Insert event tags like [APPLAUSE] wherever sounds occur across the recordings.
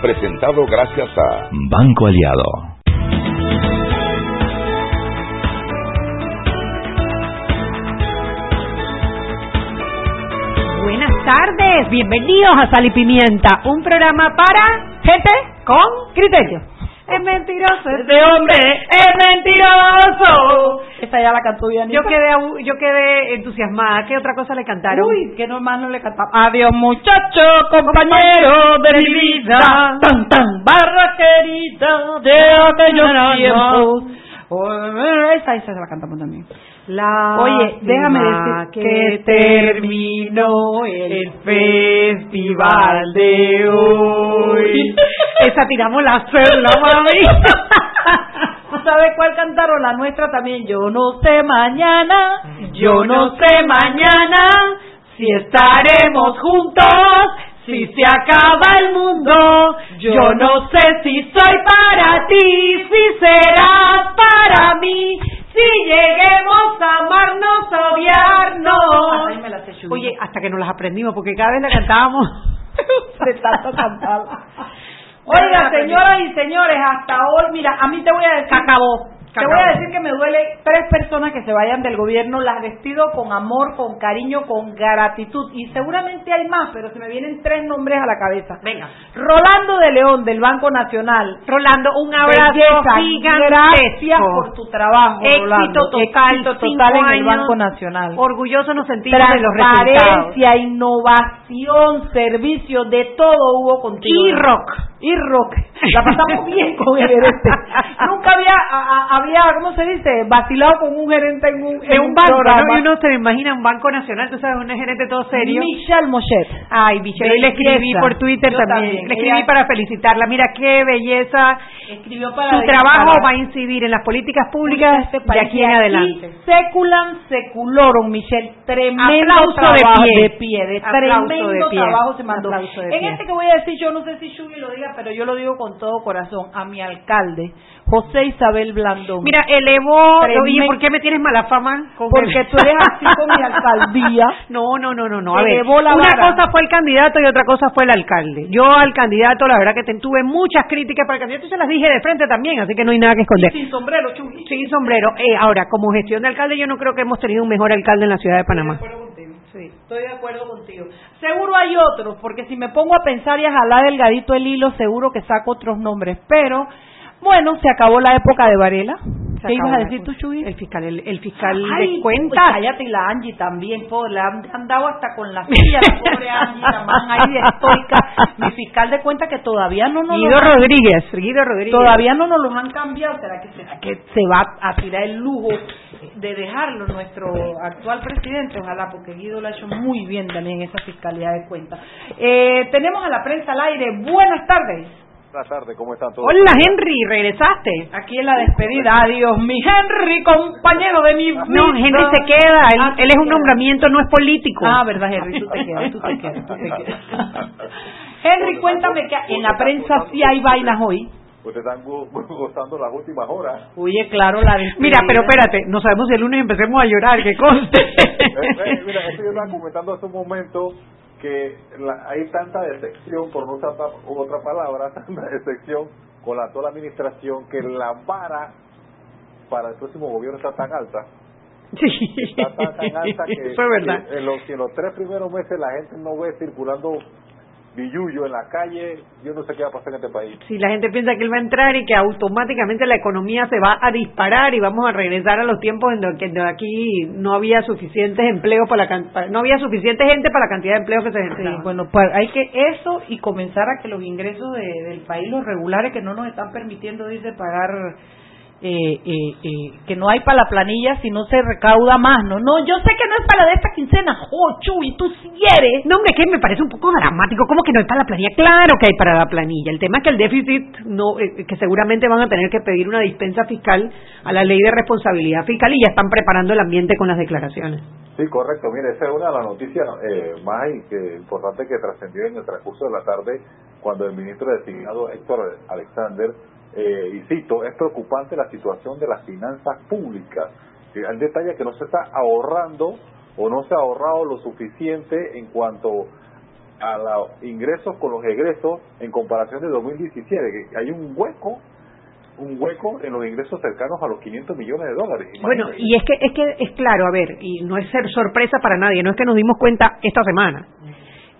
presentado gracias a Banco Aliado. Buenas tardes, bienvenidos a Sal y Pimienta, un programa para gente con criterio. Es mentiroso, este hombre es mentiroso. Esa ya la cantó bien. Yo quedé, yo quedé entusiasmada. ¿Qué otra cosa le cantaron? Uy, que normal no le cantaba. Adiós muchacho, compañero de mi vida, tan tan barra querida de aquellos tiempos. Esa, esa la cantamos también. La Oye, déjame decir que terminó el festival de hoy. [LAUGHS] Esa tiramos la celda, mami. [LAUGHS] ¿Tú sabes cuál cantaron? La nuestra también. Yo no sé mañana, Yo no sé mañana si estaremos juntos, si se acaba el mundo. Yo no sé si soy para ti, si serás para mí, si lleguemos a amarnos, Hasta odiarnos. me. Oye, hasta que nos las aprendimos, porque cada vez la cantábamos. [LAUGHS] de tanto cantarla. [LAUGHS] Oiga, señoras y señores, hasta hoy, mira, a mí te voy a decir. acabó. Te voy a decir que me duele tres personas que se vayan del gobierno, las despido con amor, con cariño, con gratitud. Y seguramente hay más, pero se me vienen tres nombres a la cabeza. Venga. Rolando de León, del Banco Nacional. Rolando, un abrazo Belleza, gigantesco. Gracias por tu trabajo, Éxito Rolando. total, Éxito total en el. Banco Nacional. Orgulloso nos sentimos de los resultados. Transparencia, innovación, servicio, de todo hubo contigo. Y rock. Y rock. La pasamos [LAUGHS] bien con el gerente. Nunca había, a- a- había, ¿cómo se dice? Vacilado con un gerente en un, en un banco, programa. ¿no? Y uno se imagina un banco nacional, tú sabes, un gerente todo serio. Michelle Mochet. Ay, Michelle, le escribí por Twitter también. también. Le escribí Ella- para felicitarla. Mira qué belleza. Escribió para Su trabajo para- va a incidir en las políticas públicas este de aquí en adelante. Seculan seculorum, Michelle. Tremendo Aplauso de trabajo pie. de pie. De Aplauso tremendo de pie. trabajo se mandó. De en pie. este que voy a decir, yo no sé si Shugi lo diga, pero yo lo digo con todo corazón. A mi alcalde, José Isabel Blandón. Mira, elevó. Oye, ¿por qué me tienes mala fama? con porque el- tú eres así con mi [LAUGHS] alcaldía. No, no, no, no, no. A ver, Elevó la una vara. cosa fue el candidato y otra cosa fue el alcalde. Yo al candidato, la verdad que te- tuve muchas críticas para el candidato y se las dije de frente también, así que no hay nada que esconder. Sin sombrero, Shugi. Sin sombrero. Eh, ahora, como gestión de alcalde, yo no creo que hemos tenido un mejor alcalde en la ciudad de Panamá. Estoy de acuerdo contigo. Sí, estoy de acuerdo contigo. Seguro hay otros, porque si me pongo a pensar y a jalar delgadito el hilo, seguro que saco otros nombres. Pero, bueno, se acabó la época de Varela. Se ¿Qué ibas a la decir tú. Chuy? El fiscal, el, el fiscal Ay, de cuentas. pues cállate, y la Angie también, pobre, le han, han dado hasta con la [LAUGHS] silla, la pobre Angie, la man ahí de estoica. Mi fiscal de cuentas que todavía no nos Guido Rodríguez, Guido Rodríguez. Todavía no nos los han cambiado. ¿Será que, será que se va a tirar el lujo de dejarlo nuestro actual presidente? Ojalá, porque Guido lo ha hecho muy bien también en esa fiscalía de cuentas. Eh, tenemos a la prensa al aire. Buenas tardes. Buenas tardes, ¿cómo están todos? Hola, Henry, regresaste. Aquí en la despedida. Adiós, mi Henry, compañero de mi vida. No, Henry se queda. Él, Ah, él es un nombramiento, no es político. Ah, verdad, Henry, tú te quedas, tú te quedas, tú te quedas. [LAUGHS] Henry, cuéntame que en la prensa sí hay vainas hoy. Ustedes están go- [LAUGHS] gozando las últimas horas. Oye, claro, la despedida. Mira, pero espérate, no sabemos si el lunes empecemos a llorar, que conste. [LAUGHS] Eh, eh, mira, yo estaba comentando hace un momento que la- hay tanta decepción, por no usar otra, palabra, [LAUGHS] tanta decepción con la toda la administración que la vara para el próximo gobierno está tan alta. Sí, Está tan, tan alta que, [LAUGHS] eso es verdad. que en, los, en los tres primeros meses la gente no ve circulando billuyo en la calle, yo no sé qué va a pasar en este país. Si la gente piensa que él va a entrar y que automáticamente la economía se va a disparar y vamos a regresar a los tiempos en los que aquí no había suficientes empleos para la para- no había suficiente gente para la cantidad de empleos que se Sí, generaban. bueno, pues hay que eso y comenzar a que los ingresos de- del país, los regulares que no nos están permitiendo, dice, pagar eh, eh, eh, que no hay para la planilla si no se recauda más, ¿no? No, yo sé que no es para la de esta quincena, ¡oh, y tú si eres. No, hombre, que me parece un poco dramático, ¿cómo que no hay para la planilla? Claro que hay para la planilla. El tema es que el déficit, no eh, que seguramente van a tener que pedir una dispensa fiscal a la ley de responsabilidad fiscal y ya están preparando el ambiente con las declaraciones. Sí, correcto. Mire, esa es una de las noticias eh, más que, importantes que trascendió en el transcurso de la tarde cuando el ministro designado Héctor Alexander eh, y cito, es preocupante la situación de las finanzas públicas. El detalle es que no se está ahorrando o no se ha ahorrado lo suficiente en cuanto a los ingresos con los egresos en comparación de 2017, que hay un hueco un hueco en los ingresos cercanos a los 500 millones de dólares. Bueno, y es que es que es claro, a ver, y no es ser sorpresa para nadie, no es que nos dimos cuenta esta semana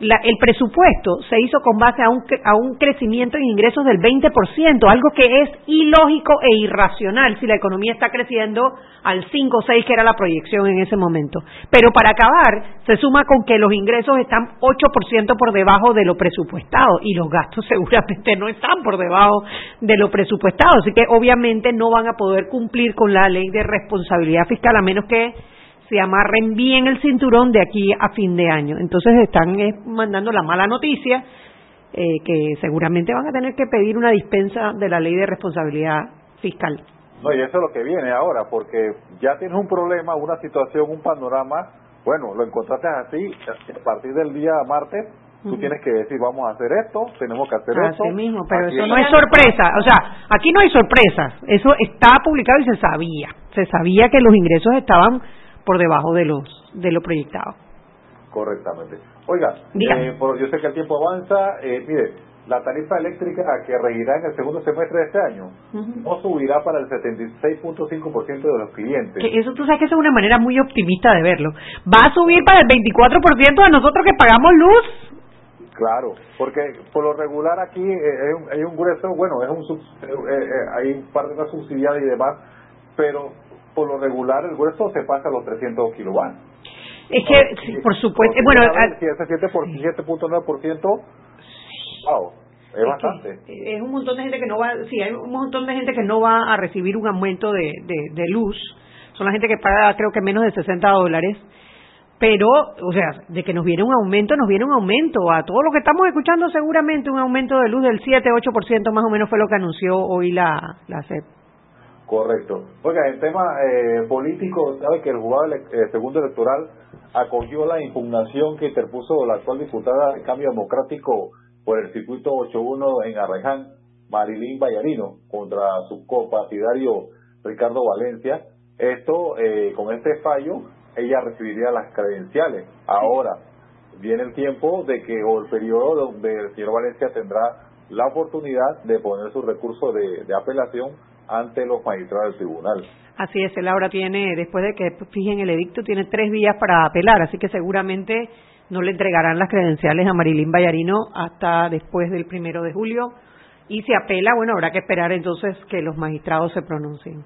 el presupuesto se hizo con base a un, a un crecimiento en ingresos del 20%, algo que es ilógico e irracional si la economía está creciendo al 5 o 6 que era la proyección en ese momento. Pero para acabar, se suma con que los ingresos están 8% por debajo de lo presupuestado y los gastos [LAUGHS] seguramente no están por debajo de lo presupuestado, así que obviamente no van a poder cumplir con la ley de responsabilidad fiscal a menos que se amarren bien el cinturón de aquí a fin de año. Entonces están eh, mandando la mala noticia eh, que seguramente van a tener que pedir una dispensa de la ley de responsabilidad fiscal. No, y eso es lo que viene ahora, porque ya tienes un problema, una situación, un panorama, bueno, lo encontraste así, a partir del día martes, tú tienes que decir, vamos a hacer esto, tenemos que hacer esto. mismo, pero eso no es sorpresa, o sea, aquí no hay sorpresas, eso está publicado y se sabía, se sabía que los ingresos estaban por debajo de los de lo proyectado. Correctamente. Oiga, eh, yo sé que el tiempo avanza. Eh, mire, la tarifa eléctrica que regirá en el segundo semestre de este año no subirá para el 76.5% de los clientes. Que eso tú sabes que es una manera muy optimista de verlo. Va a subir para el 24% de nosotros que pagamos luz. Claro, porque por lo regular aquí eh, hay, un, grueso, bueno, es un eh, hay parte de una subsidiada y demás, pero por lo regular el grueso se pasa a los 300 kilovatios. Es que, por supuesto, bueno, si ese 7.9%, wow, es, bastante. Es un montón de gente que no va, sí, hay un montón de gente que no va a recibir un aumento de, de, luz. Son la gente que paga, creo que menos de 60 dólares. Pero, o sea, de que nos viene un aumento, nos viene un aumento. A todo lo que estamos escuchando, seguramente un aumento de luz del 7-8% más o menos fue lo que anunció hoy la, la CEP. Correcto. Oiga, en tema eh, político, sabe que el juzgado eh, segundo electoral acogió la impugnación que interpuso la actual diputada de Cambio Democrático por el circuito 8-1 en Arreján, Marilín Vallarino, contra su copartidario Ricardo Valencia. Esto, eh, con este fallo, ella recibiría las credenciales. Ahora, viene el tiempo de que, o el periodo donde el señor Valencia tendrá la oportunidad de poner su recurso de apelación ante los magistrados del tribunal. Así es, él ahora tiene, después de que fijen el edicto, tiene tres días para apelar, así que seguramente no le entregarán las credenciales a Marilín Vallarino hasta después del primero de julio. Y si apela, bueno, habrá que esperar entonces que los magistrados se pronuncien.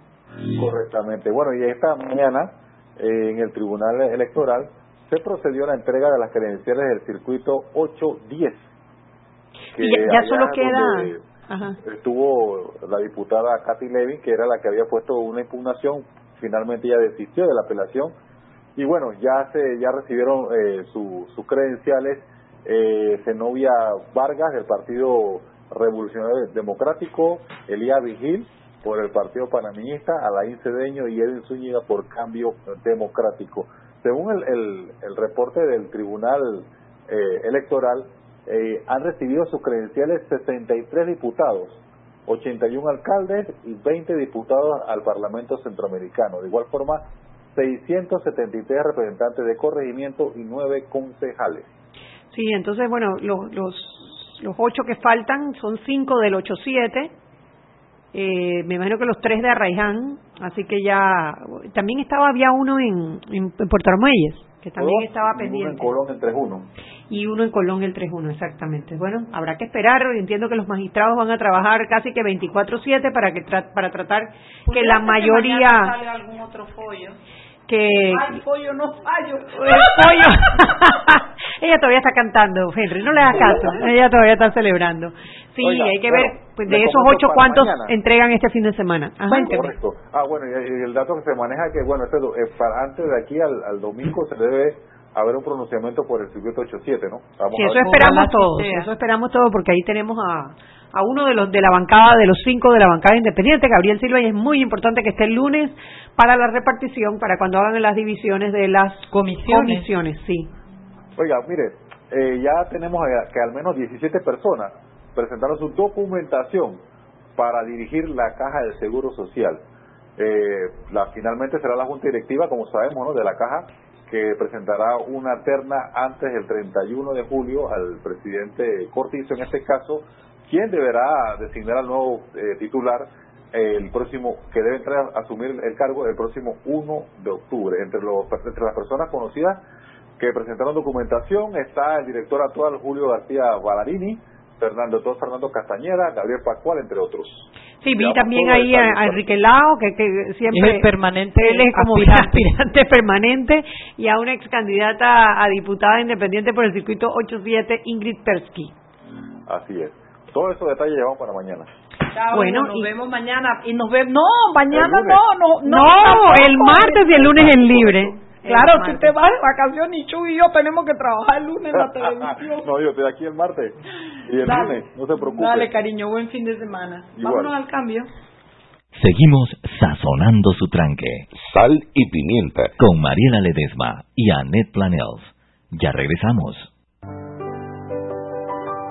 Correctamente. Bueno, y esta mañana eh, en el Tribunal Electoral se procedió a la entrega de las credenciales del circuito 810. Y ya, solo queda estuvo la diputada Katy Levin, que era la que había puesto una impugnación, finalmente ya desistió de la apelación y bueno, ya se ya recibieron eh, sus credenciales eh, Zenobia Vargas del Partido Revolucionario Democrático, Elías Vigil por el Partido Panameñista, Alain Cedeño y Edwin Zúñiga por Cambio Democrático. Según el, el, el reporte del Tribunal eh, Electoral, eh, han recibido sus credenciales 63 diputados, 81 alcaldes y 20 diputados al Parlamento Centroamericano. De igual forma, 673 representantes de corregimiento y 9 concejales. Sí, entonces, bueno, los, los, 8 que faltan son 5 del 8-7. Eh, me imagino que los 3 de Arraiján, así que ya. También estaba, había uno en, en, Puerto Armuelles, que también estaba pendiente. Uno en Colón en 3-1 y uno en Colón el 3-1, exactamente. Bueno, habrá que esperar, entiendo que los magistrados van a trabajar casi que 24/7 para que para tratar que la mayoría sale algún otro follo que Ay, pollo no fallo. El pollo. [LAUGHS] Ella todavía está cantando, Henry, no le hagas caso. Ella todavía está celebrando. Sí, hay que ver pues, de esos ocho cuántos entregan este fin de semana. Ah, correcto. Ah, bueno, y, el dato que se maneja que, bueno, este, eh, para antes de aquí al, al domingo se debe haber un pronunciamiento por el circuito 87, ¿no? sí, eso esperamos todos, eso esperamos todos porque ahí tenemos a, a uno de los de la bancada, de los cinco de la bancada independiente, Gabriel Silva, y es muy importante que esté el lunes para la repartición, para cuando hagan las divisiones de las comisiones. comisiones sí. Oiga, mire, eh, ya tenemos que al menos 17 personas presentaron su documentación para dirigir la caja del Seguro Social. Eh, la, finalmente será la Junta Directiva, como sabemos, ¿no? de la caja que presentará una terna antes del 31 de julio al presidente Cortizo, en este caso, quien deberá designar al nuevo eh, titular el próximo, que debe entrar a asumir el cargo el próximo 1 de octubre. Entre, los, entre las personas conocidas que presentaron documentación está el director actual Julio García Ballarini, Fernando Todo Fernando Castañeda, Gabriel Pascual, entre otros. Sí, vi también ahí a, Enrique Lao, que, que siempre es permanente, él es como [LAUGHS] aspirante. permanente, y a una ex candidata a diputada independiente por el circuito 87, Ingrid Persky. Así es. Todos esos detalles llevamos para mañana. bueno, nos vemos mañana y nos vemos. No, mañana no, no, no. No, el martes y el lunes es libre. Claro, tú te vas de vacaciones y Chu y yo tenemos que trabajar el lunes en la [LAUGHS] televisión. no, yo estoy aquí el martes y el lunes, no se preocupe. Dale, cariño, buen fin de semana. Vámonos al cambio. Seguimos sazonando su tranque. Sal y pimienta. Con Mariela Ledesma y Annette Planels. Ya regresamos.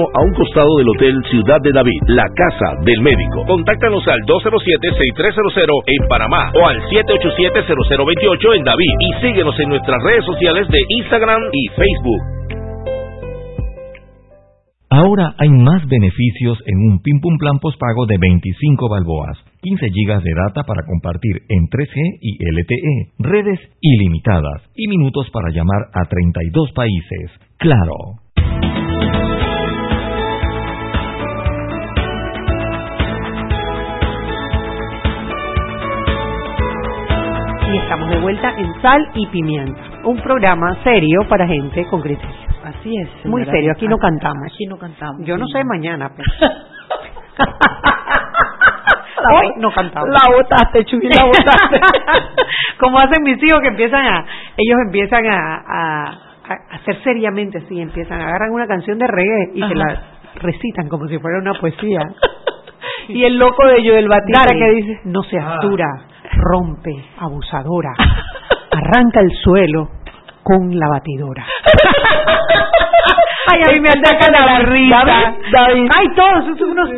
a un costado del Hotel Ciudad de David, la casa del médico. Contáctanos al 207-6300 en Panamá o al 787-0028 en David y síguenos en nuestras redes sociales de Instagram y Facebook. Ahora hay más beneficios en un Pim Pum Plan postpago de 25 balboas, 15 gigas de data para compartir en 3G y LTE, redes ilimitadas y minutos para llamar a 32 países. Claro. Y estamos de vuelta en Sal y Pimienta, un programa serio para gente con criterio. Así es. Muy serio, aquí no cantamos. Aquí no cantamos. Yo no sé mañana, pero... [LAUGHS] Hoy no cantamos. La botaste, Chuy, la botaste. [LAUGHS] Como hacen mis hijos que empiezan a, ellos empiezan a, a, hacer seriamente así, empiezan, agarran una canción de reggae y se la, recitan como si fuera una poesía. [LAUGHS] y el loco de Joel Batista que dice, no seas dura, rompe, abusadora, arranca el suelo con la batidora. Ay, a mí me atacan a la risa. David, David. Ay, todos, esos unos,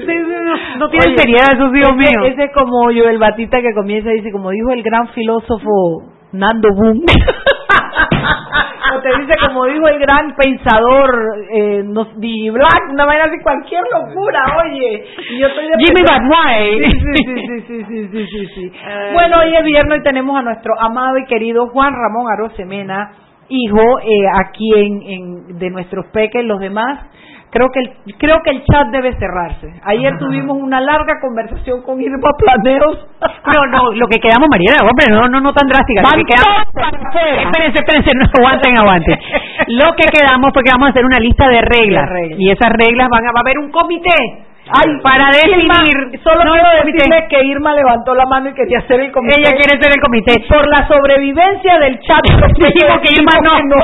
no tienen Oye, seriedad, esos Dios ese- mío. Ese es como Joel Batista que comienza y dice, como dijo el gran filósofo Nando Boom. [LAUGHS] Te dice como dijo el gran pensador eh, no, D. Black, una vaina así cualquier locura, oye. Y yo estoy de Jimmy Batway. Sí, sí, sí, sí, sí, sí, bueno, hoy es viernes y tenemos a nuestro amado y querido Juan Ramón Arosemena, hijo, eh, aquí en, en de nuestros peques, los demás Creo que el, creo que el chat debe cerrarse. Ayer tuvimos una larga conversación con Irma Planeos. [LAUGHS] No, no, lo que quedamos, Mariana, hombre, no, no, no tan drástica. Lo que quedamos, espérense, espérense, no aguanten, aguanten. [LAUGHS] Lo que quedamos fue que vamos a hacer una lista de reglas. Y esas reglas van a, va a haber un comité. Ay, para Irma, definir. solo No, quiero decirle que Irma levantó la mano y quería hacer el comité. Ella quiere ser el comité. Por la sobrevivencia del chat. [LAUGHS] Dijimos que Irma no. no.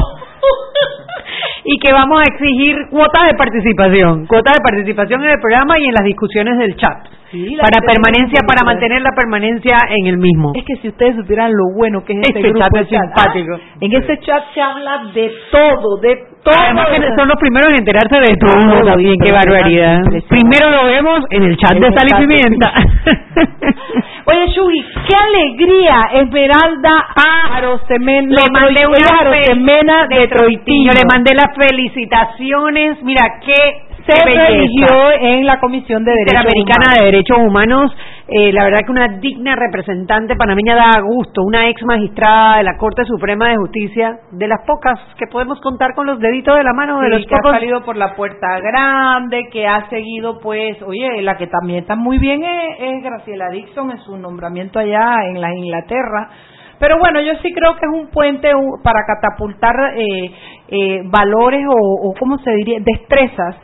[LAUGHS] y que vamos a exigir cuotas de participación, cuotas de participación en el programa y en las discusiones del chat. Sí, para permanencia, para mantener la permanencia en el mismo. Es que si ustedes supieran lo bueno que es este, Este grupo chat es simpático. Ah, En ese chat se habla de todo, de todo. Además que son los primeros en enterarse de todo Todo, también, qué barbaridad. Primero lo vemos en el chat En de el Sal y Pimienta. [LAUGHS] Oye, Shugi, qué alegría, Esmeralda Arosemena. Le mandé una Arosemena de Troitillo. le mandé las felicitaciones. Mira, qué se religió en la Comisión de Derechos Humanos. de Derechos Humanos. Eh, la verdad que una digna representante panameña da gusto, una ex magistrada de la Corte Suprema de Justicia, de las pocas que podemos contar con los deditos de la mano, de Sí, los que ha salido por la puerta grande, que ha seguido, pues, oye, la que también está muy bien es, es Graciela Dixon en su nombramiento allá en la Inglaterra. Pero bueno, yo sí creo que es un puente para catapultar eh, eh, valores o, o, ¿cómo se diría?, destrezas.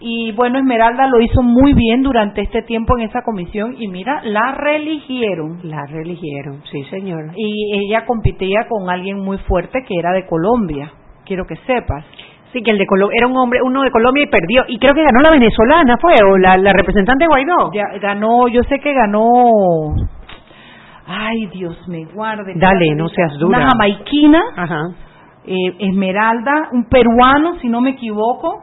Y bueno, Esmeralda lo hizo muy bien durante este tiempo en esa comisión y mira, la religieron. La religieron, sí señor. Y ella competía con alguien muy fuerte que era de Colombia, quiero que sepas. Sí, que el de Colombia, era un hombre, uno de Colombia y perdió. Y creo que ganó la venezolana, ¿fue? O la, la representante Guaidó. Ya, ganó, yo sé que ganó. Ay, Dios me guarde. Dale, no seas dura. Una jamaiquina, Ajá. eh, Esmeralda, un peruano, si no me equivoco.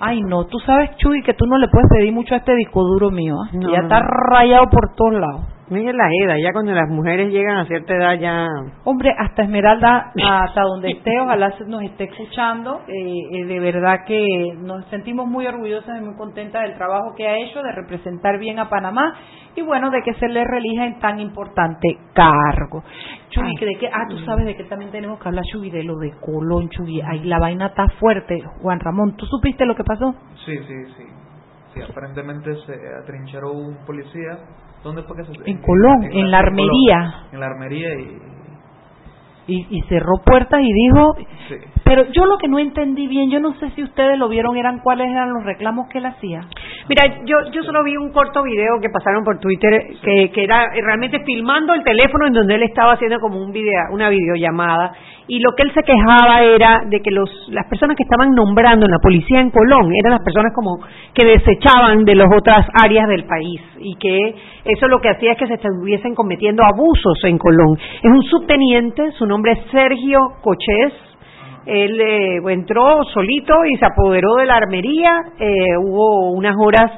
Ay, no, tú sabes, Chuy, que tú no le puedes pedir mucho a este disco duro mío. No, ya no, está no. rayado por todos lados. Mira la edad, ya cuando las mujeres llegan a cierta edad ya... Hombre, hasta Esmeralda, [LAUGHS] hasta donde esté, ojalá se- nos esté escuchando. Eh, eh, de verdad que nos sentimos muy orgullosas y muy contentas del trabajo que ha hecho, de representar bien a Panamá y bueno, de que se le relija en tan importante cargo. Chuy, que de que, ah, tú sabes de que también tenemos que hablar, Chuy, de lo de Colón, Chuy. Ahí la vaina está fuerte. Juan Ramón, ¿tú supiste lo que pasó? Sí, sí, sí. Sí, aparentemente se atrincheró un policía. ¿Dónde fue que se En Colón, en la Colón, armería. En la armería y... Y, y cerró puertas y dijo, Sí. Pero yo lo que no entendí bien, yo no sé si ustedes lo vieron, eran cuáles eran los reclamos que él hacía. Mira, yo, yo solo vi un corto video que pasaron por Twitter que, que era realmente filmando el teléfono en donde él estaba haciendo como un video, una videollamada y lo que él se quejaba era de que los, las personas que estaban nombrando en la policía en Colón eran las personas como que desechaban de las otras áreas del país y que eso lo que hacía es que se estuviesen cometiendo abusos en Colón. Es un subteniente, su nombre es Sergio Cochés, él eh, entró solito y se apoderó de la armería. eh, hubo unas horas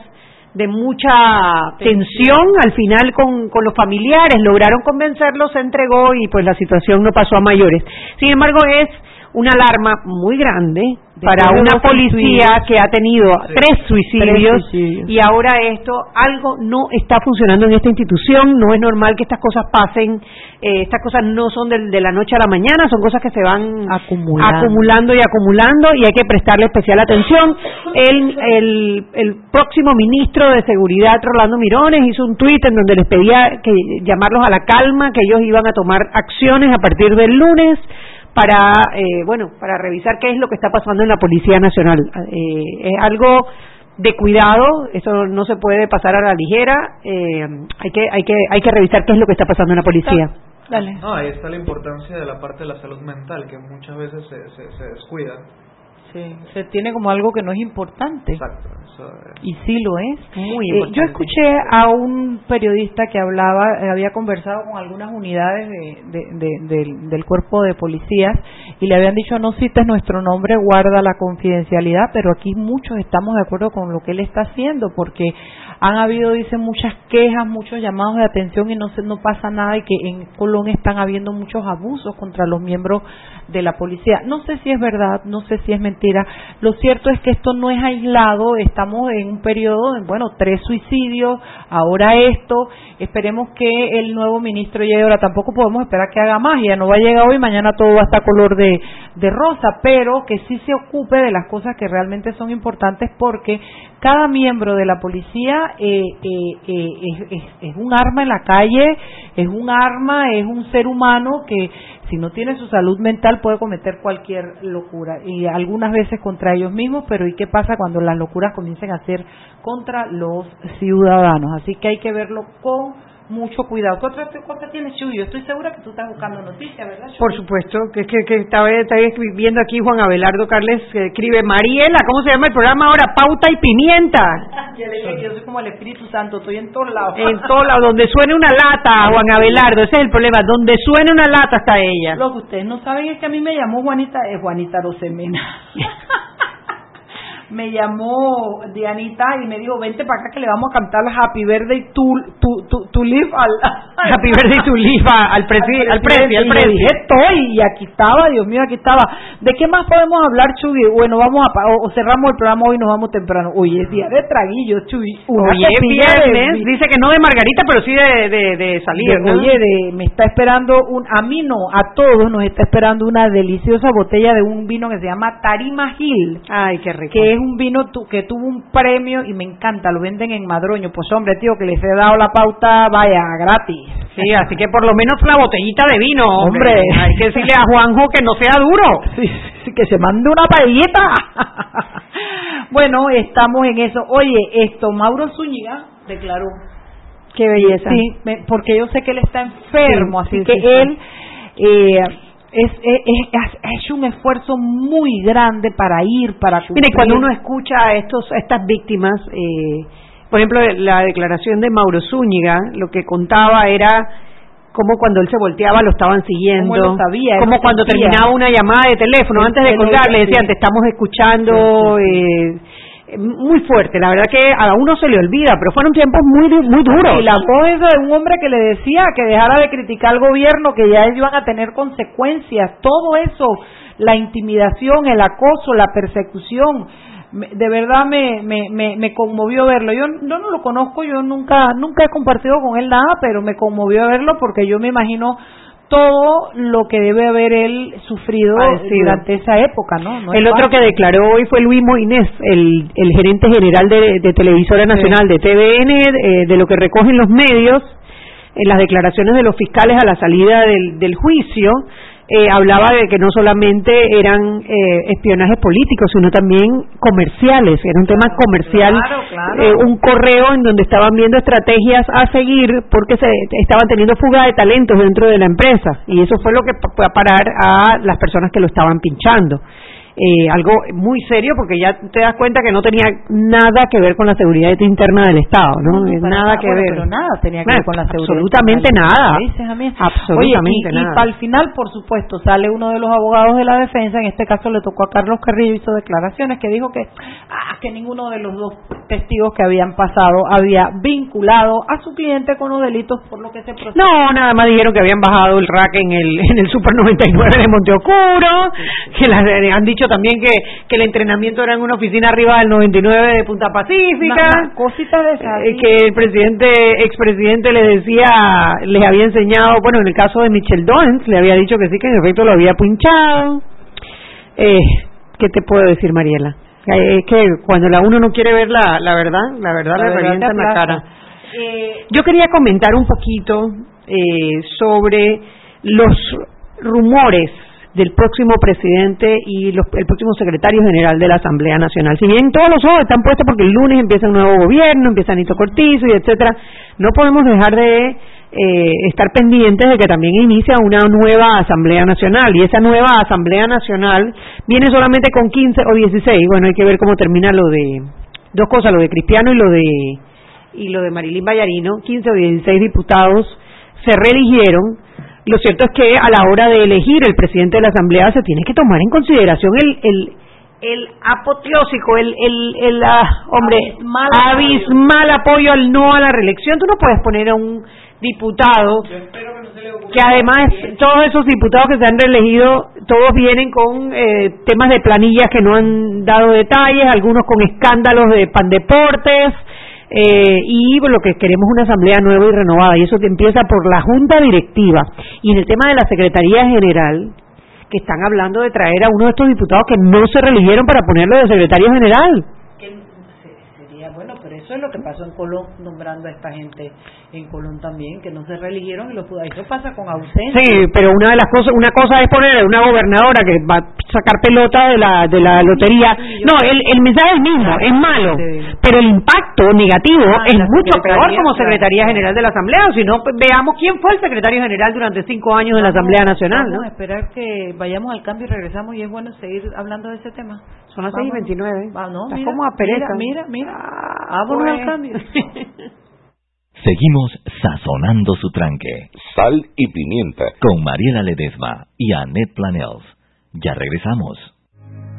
de mucha tensión. Al final con, con los familiares lograron convencerlo, se entregó y pues la situación no pasó a mayores. Sin embargo, es una alarma muy grande para una policía que ha tenido tres, suicidios, Tres suicidios. y ahora esto, algo no está funcionando en esta institución, no es normal que estas cosas pasen, eh, estas cosas no son de, de la noche a la mañana, son cosas que se van Acumulando. acumulando y acumulando y hay que prestarle especial atención. El, el, el próximo ministro de Seguridad, Rolando Mirones, hizo un tuit en donde les pedía que llamarlos a la calma, que ellos iban a tomar acciones a partir del lunes para eh, bueno para revisar qué es lo que está pasando en la Policía Nacional. Eh, es algo de cuidado, eso no se puede pasar a la ligera, eh, hay que hay que hay que revisar qué es lo que está pasando en la policía. Dale. No, ahí está la importancia de la parte de la salud mental, que muchas veces se, se, se descuida. Sí, se tiene como algo que no es importante. Exacto. Y sí lo es. Muy Eh, yo escuché a un periodista que hablaba, eh, había conversado con algunas unidades de- de- de- del, del cuerpo de policías y le habían dicho no cites nuestro nombre, guarda la confidencialidad, pero aquí muchos estamos de acuerdo con lo que él está haciendo porque han habido, dicen, muchas quejas, muchos llamados de atención y no se, no pasa nada y que en Colón están habiendo muchos abusos contra los miembros de la policía. No sé si es verdad, no sé si es mentira. Lo cierto es que esto no es aislado, estamos en un periodo de, bueno, tres suicidios, ahora esto, esperemos que el nuevo ministro llegue ahora, tampoco podemos esperar que haga magia, no va a llegar hoy, mañana todo va a estar color de, de rosa, pero que sí se ocupe de las cosas que realmente son importantes porque cada miembro de la policía eh, eh, eh, es, es- es un arma en la calle, es un arma, es un ser humano que si no tiene su salud mental puede cometer cualquier locura y algunas veces contra ellos mismos, pero ¿y qué pasa cuando las locuras comiencen a ser contra los ciudadanos? Así que hay que verlo con mucho cuidado. ¿Qué otra cosa tienes, Chuy? Yo estoy segura que tú estás buscando noticias, ¿verdad? Chuy? Por supuesto, que, que, que estaba, estaba viendo aquí Juan Abelardo Carles que escribe Mariela, ¿cómo se llama el programa ahora? Pauta y pimienta. [LAUGHS] Le dije yo soy como el Espíritu Santo, estoy en todos lados. En todo lado, donde suene una lata, Juan Abelardo, ese es el problema, donde suene una lata está ella. Lo que ustedes no saben es que a mí me llamó Juanita, es Juanita Rosemena. [LAUGHS] me llamó Dianita y me dijo, vente para acá que le vamos a cantar Happy Birthday to, to, to, to live al... [LAUGHS] Happy birthday to live a- al presi- [LAUGHS] al presi- al estoy, y aquí estaba, Dios mío, aquí estaba. ¿De qué más podemos hablar, Chuy? Bueno, vamos a, pa- o, o cerramos el programa hoy y nos vamos temprano. Hoy es día de traguillo, Chuy. Pepilla de viernes, vi- dice que no de Margarita, pero sí de, de, de salir. de- ¿no? Oye, de- me está esperando un, a mí no, a todos nos está esperando una deliciosa botella de un vino que se llama Tarima Hill. Ay, qué rico. Que es un vino tu- que tuvo un premio y me encanta, lo venden en Madroño. Pues hombre, tío, que les he dado la pauta, vaya, gratis. Sí, así que por lo menos la botellita de vino, hombre. Hombre. Hay que decirle a Juanjo que no sea duro. Sí, sí, que se mande una paellita. [LAUGHS] bueno, estamos en eso. Oye, esto, Mauro Zúñiga declaró. Qué belleza. Sí, me- porque yo sé que él está enfermo, Sí, así sí, que sí, sí. él eh, es, es- es- hecho un esfuerzo muy grande para ir, para Mire, cumplir. cuando uno escucha a estos a estas víctimas, eh, por ejemplo, la declaración de Mauro Zúñiga, lo que contaba era cómo cuando él se volteaba lo estaban siguiendo, lo sabía, lo cuando terminaba una llamada de teléfono, antes de colgar, le decían, te estamos escuchando, eh, muy fuerte, la verdad que a uno se le olvida, pero fueron tiempos muy muy duros. Y la voz de un hombre que le decía que dejara de criticar al gobierno, que ya ellos iban a tener consecuencias, todo eso, la intimidación, el acoso, la persecución, de verdad me, me, me, me conmovió verlo. Yo, yo no lo conozco, yo nunca nunca he compartido con él nada, pero me conmovió verlo porque yo me imagino todo lo que debe haber él sufrido Padecido. durante esa época, ¿no? El otro fácil. que declaró hoy fue Luis Moinés, el, el gerente general de, de Televisora Nacional de TVN, eh, de lo que recogen los medios, en las declaraciones de los fiscales a la salida del, del juicio, eh, hablaba de que no solamente eran eh, espionajes políticos, sino también comerciales, era un tema comercial, claro, claro. eh, un correo en donde estaban viendo estrategias a seguir porque se estaban teniendo fuga de talentos dentro de la empresa y eso fue lo que fue a parar a las personas que lo estaban pinchando. Eh, algo muy serio porque ya te das cuenta que no tenía nada que ver con la seguridad interna del Estado, ¿no? Nada que bueno, ver. Pero nada tenía que ver con la seguridad. Absolutamente nada. ¿Me dices a mí? Absolutamente Oye, y, nada. Y para el final, por supuesto, sale uno de los abogados de la defensa, en este caso le tocó a Carlos Carrillo, hizo declaraciones que dijo que, ah, que ninguno de los dos testigos que habían pasado había vinculado a su cliente con los delitos por lo que se procesó. No, nada más dijeron que habían bajado el rack en el, en el Super 99 de Monteocuro, que la- eh, han dicho también que, que el entrenamiento era en una oficina arriba del 99 de Punta Pacífica, cositas de esas. eh, que el presidente, expresidente les decía, les había enseñado, bueno, en el caso de Michel Doens, le había dicho que sí, que en efecto lo había pinchado. Eh, ¿Qué te puedo decir, Mariela? Eh, Es que cuando la uno no quiere ver la, la verdad, la verdad La le verdad revienta en la cara. Eh, Yo quería comentar un poquito eh, sobre los rumores del próximo presidente y los- el próximo secretario general de la Asamblea Nacional. Si bien todos los ojos están puestos porque el lunes empieza un nuevo gobierno, empieza Nito Cortizo y etcétera, no podemos dejar de eh, estar pendientes de que también inicia una nueva Asamblea Nacional y esa nueva Asamblea Nacional viene solamente con 15 o 16. Bueno, hay que ver cómo termina lo de dos cosas, lo de Cristiano y lo de y lo de Marilín Vallarino, 15 o 16 diputados se reeligieron. Lo cierto es que a la hora de elegir el presidente de la Asamblea se tiene que tomar en consideración el, el, el apoteósico, el, el, el ah, hombre, abismal, apoyo al no a la reelección. Tú no puedes poner a un diputado que además todos esos diputados que se han reelegido todos vienen con eh, temas de planillas que no han dado detalles algunos con escándalos de pandeportes eh, y lo que queremos una asamblea nueva y renovada. Y eso que empieza por la junta directiva y en el tema de la secretaría general que están hablando de traer a uno de estos diputados que no se reeligieron para ponerlo de secretario general eso es lo que pasó en Colón, nombrando a esta gente en Colón también, que no se reeligieron y los Eso pasa con ausencia. Sí, pero una de las cosas, una cosa es poner una gobernadora que va a sacar pelota de la, de la lotería. No, el, el mensaje es el mismo, es malo, pero el impacto negativo ah, es mucho peor como Secretaría General de la Asamblea, o si no, pues, veamos quién fue el secretario general durante cinco años de la Asamblea Nacional. Vamos a esperar que vayamos al cambio y regresamos y es bueno seguir hablando de ese tema. Son las seis y veintinueve. Ah, no, como a Mira, mira, mira. Ah, al cambio. [LAUGHS] Seguimos sazonando su tranque. Sal y pimienta. Con Mariela Ledesma y Annette Planels. Ya regresamos.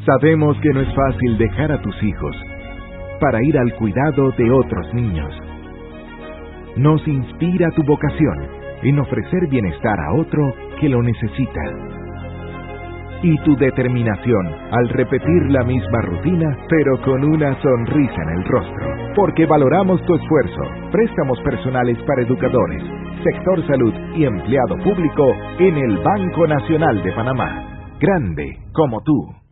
Sabemos que no es fácil dejar a tus hijos para ir al cuidado de otros niños. Nos inspira tu vocación en ofrecer bienestar a otro que lo necesita y tu determinación al repetir la misma rutina, pero con una sonrisa en el rostro. Porque valoramos tu esfuerzo. Préstamos personales para educadores, sector salud y empleado público en el Banco Nacional de Panamá. Grande como tú.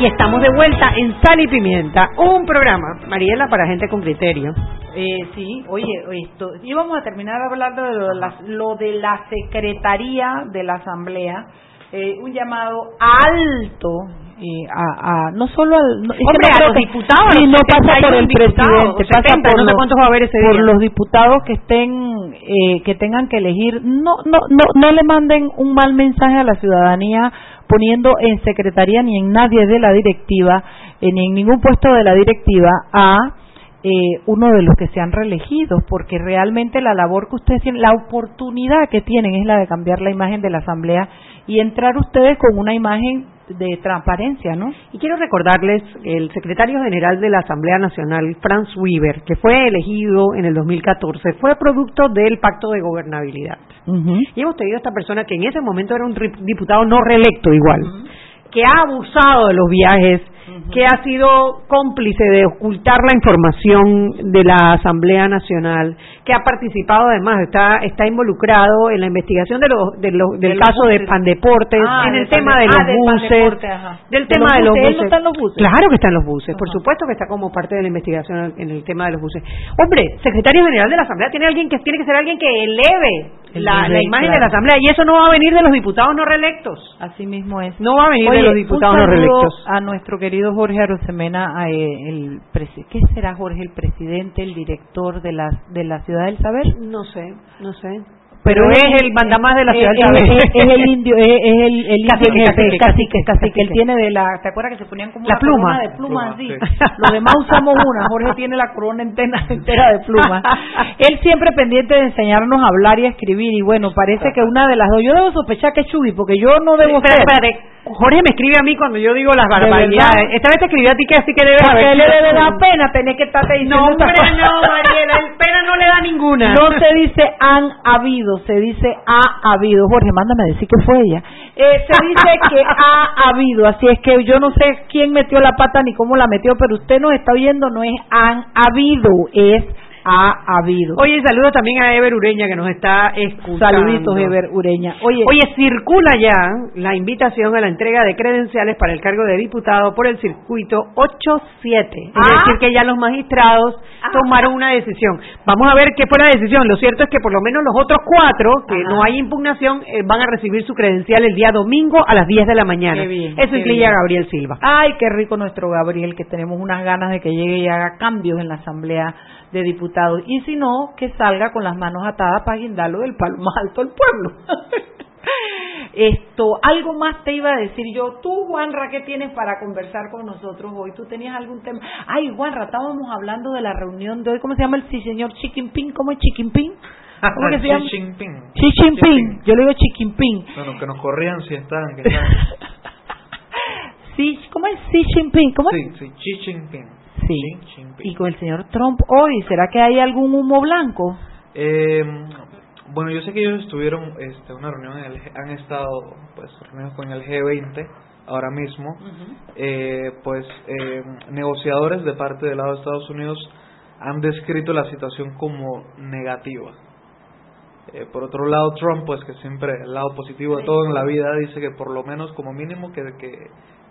Y estamos de vuelta en Sal y Pimienta, un programa, Mariela, para gente con criterio. Eh, sí, oye, esto, íbamos a terminar hablando de lo de la, lo de la Secretaría de la Asamblea, eh, un llamado alto eh, a, a, no solo al no, Hombre, a los diputados sí, no pasa por el presidente pasa por, no los, va a haber ese por los diputados que estén eh, que tengan que elegir no no no no le manden un mal mensaje a la ciudadanía poniendo en secretaría ni en nadie de la directiva, eh, ni en ningún puesto de la directiva a eh, uno de los que se han reelegido, porque realmente la labor que ustedes tienen, la oportunidad que tienen es la de cambiar la imagen de la Asamblea y entrar ustedes con una imagen de transparencia, ¿no? Y quiero recordarles, el secretario general de la Asamblea Nacional, Franz Weber, que fue elegido en el 2014, fue producto del Pacto de Gobernabilidad. Y hemos tenido a esta persona que en ese momento era un diputado no reelecto igual, que ha abusado de los viajes, que ha sido cómplice de ocultar la información de la Asamblea Nacional, que ha participado además, está está involucrado en la investigación de los, de los del caso de Pandeportes, Ah, en el de tema de los ah, buses, del ¿De tema de los buses? Claro que está en los buses, por supuesto que está como parte de la investigación en el tema de los buses. Hombre, secretario general de la Asamblea tiene alguien que tiene que ser alguien que eleve El la, la imagen claro. de la Asamblea y eso no va a venir de los diputados no reelectos. Así mismo es. No va a venir Oye, de los diputados un no reelectos. a nuestro querido Jorge Arosemena, eh, el ¿qué será Jorge? ¿El presidente, el director de la, de la Ciudad del Saber? No sé, no sé. Pero es- el mandamás de la es- ciudad es- es- es el indio, es, es el, el Cacique, cacique, cacique. Él tiene de la, ¿te acuerdas que se ponían como La una pluma. corona de plumas Pluma, así? sí. Los demás usamos una, Jorge tiene la corona entera, [LAUGHS] entera de plumas. Él siempre pendiente de enseñarnos a hablar y a escribir y bueno, parece que una de las dos, yo debo sospechar que es Chubi, porque yo no debo Espera, ser. espérate. Jorge me escribe a mí cuando yo digo las ¿De barbaridades. Esta vez te escribió a ti que así que debes le debe dar pena tener que estarte diciendo No, hombre, no, Mariela, el pena no le da ninguna. No se dice han habido, se dice ha habido. Jorge, mándame a decir que fue ella. Eh, se dice que ha habido, así es que yo no sé quién metió la pata ni cómo la metió, pero usted nos está oyendo, no es han habido, es ha habido. Oye, saludos también a Ever Ureña que nos está escuchando. Saluditos, Ever Ureña. Oye, Oye, circula ya la invitación a la entrega de credenciales para el cargo de diputado por el circuito 8-7. Es Ah. decir, que ya los magistrados tomaron una decisión. Vamos a ver qué fue la decisión. Lo cierto es que por lo menos los otros cuatro, que no hay impugnación, eh, van a recibir su credencial el día domingo a las 10 de la mañana. Qué bien, Eso incluye a. Gabriel Silva. Ay, qué rico nuestro Gabriel, que tenemos unas ganas de que llegue y haga cambios en la Asamblea de Diputados. Y si no, que salga con las manos atadas para guindarlo del palo más alto del pueblo. [LAUGHS] Esto, algo más te iba a decir yo. Tú, Juanra, ¿qué tienes para conversar con nosotros hoy? ¿Tú tenías algún tema? Ay, Juanra, estábamos hablando de la reunión de hoy. ¿Cómo se llama el sí, señor Chiquinping? ¿Cómo es Chiquinping? ¿Cómo que se llama? Xi Jinping. Yo le digo Chiquinping. Bueno, que nos corrían si están, que [LAUGHS] están. Sí, ¿Cómo es Xi Jinping? ¿Cómo es? Sí, sí, Xi Jinping. Jinping. Y con el señor Trump hoy, ¿será que hay algún humo blanco? Eh, bueno, yo sé que ellos estuvieron este, una reunión, en el, han estado pues reunidos con el G20 ahora mismo, eh, pues eh, negociadores de parte del lado de Estados Unidos han descrito la situación como negativa. Eh, por otro lado, Trump, pues que siempre el lado positivo de todo en la vida, dice que por lo menos como mínimo que, que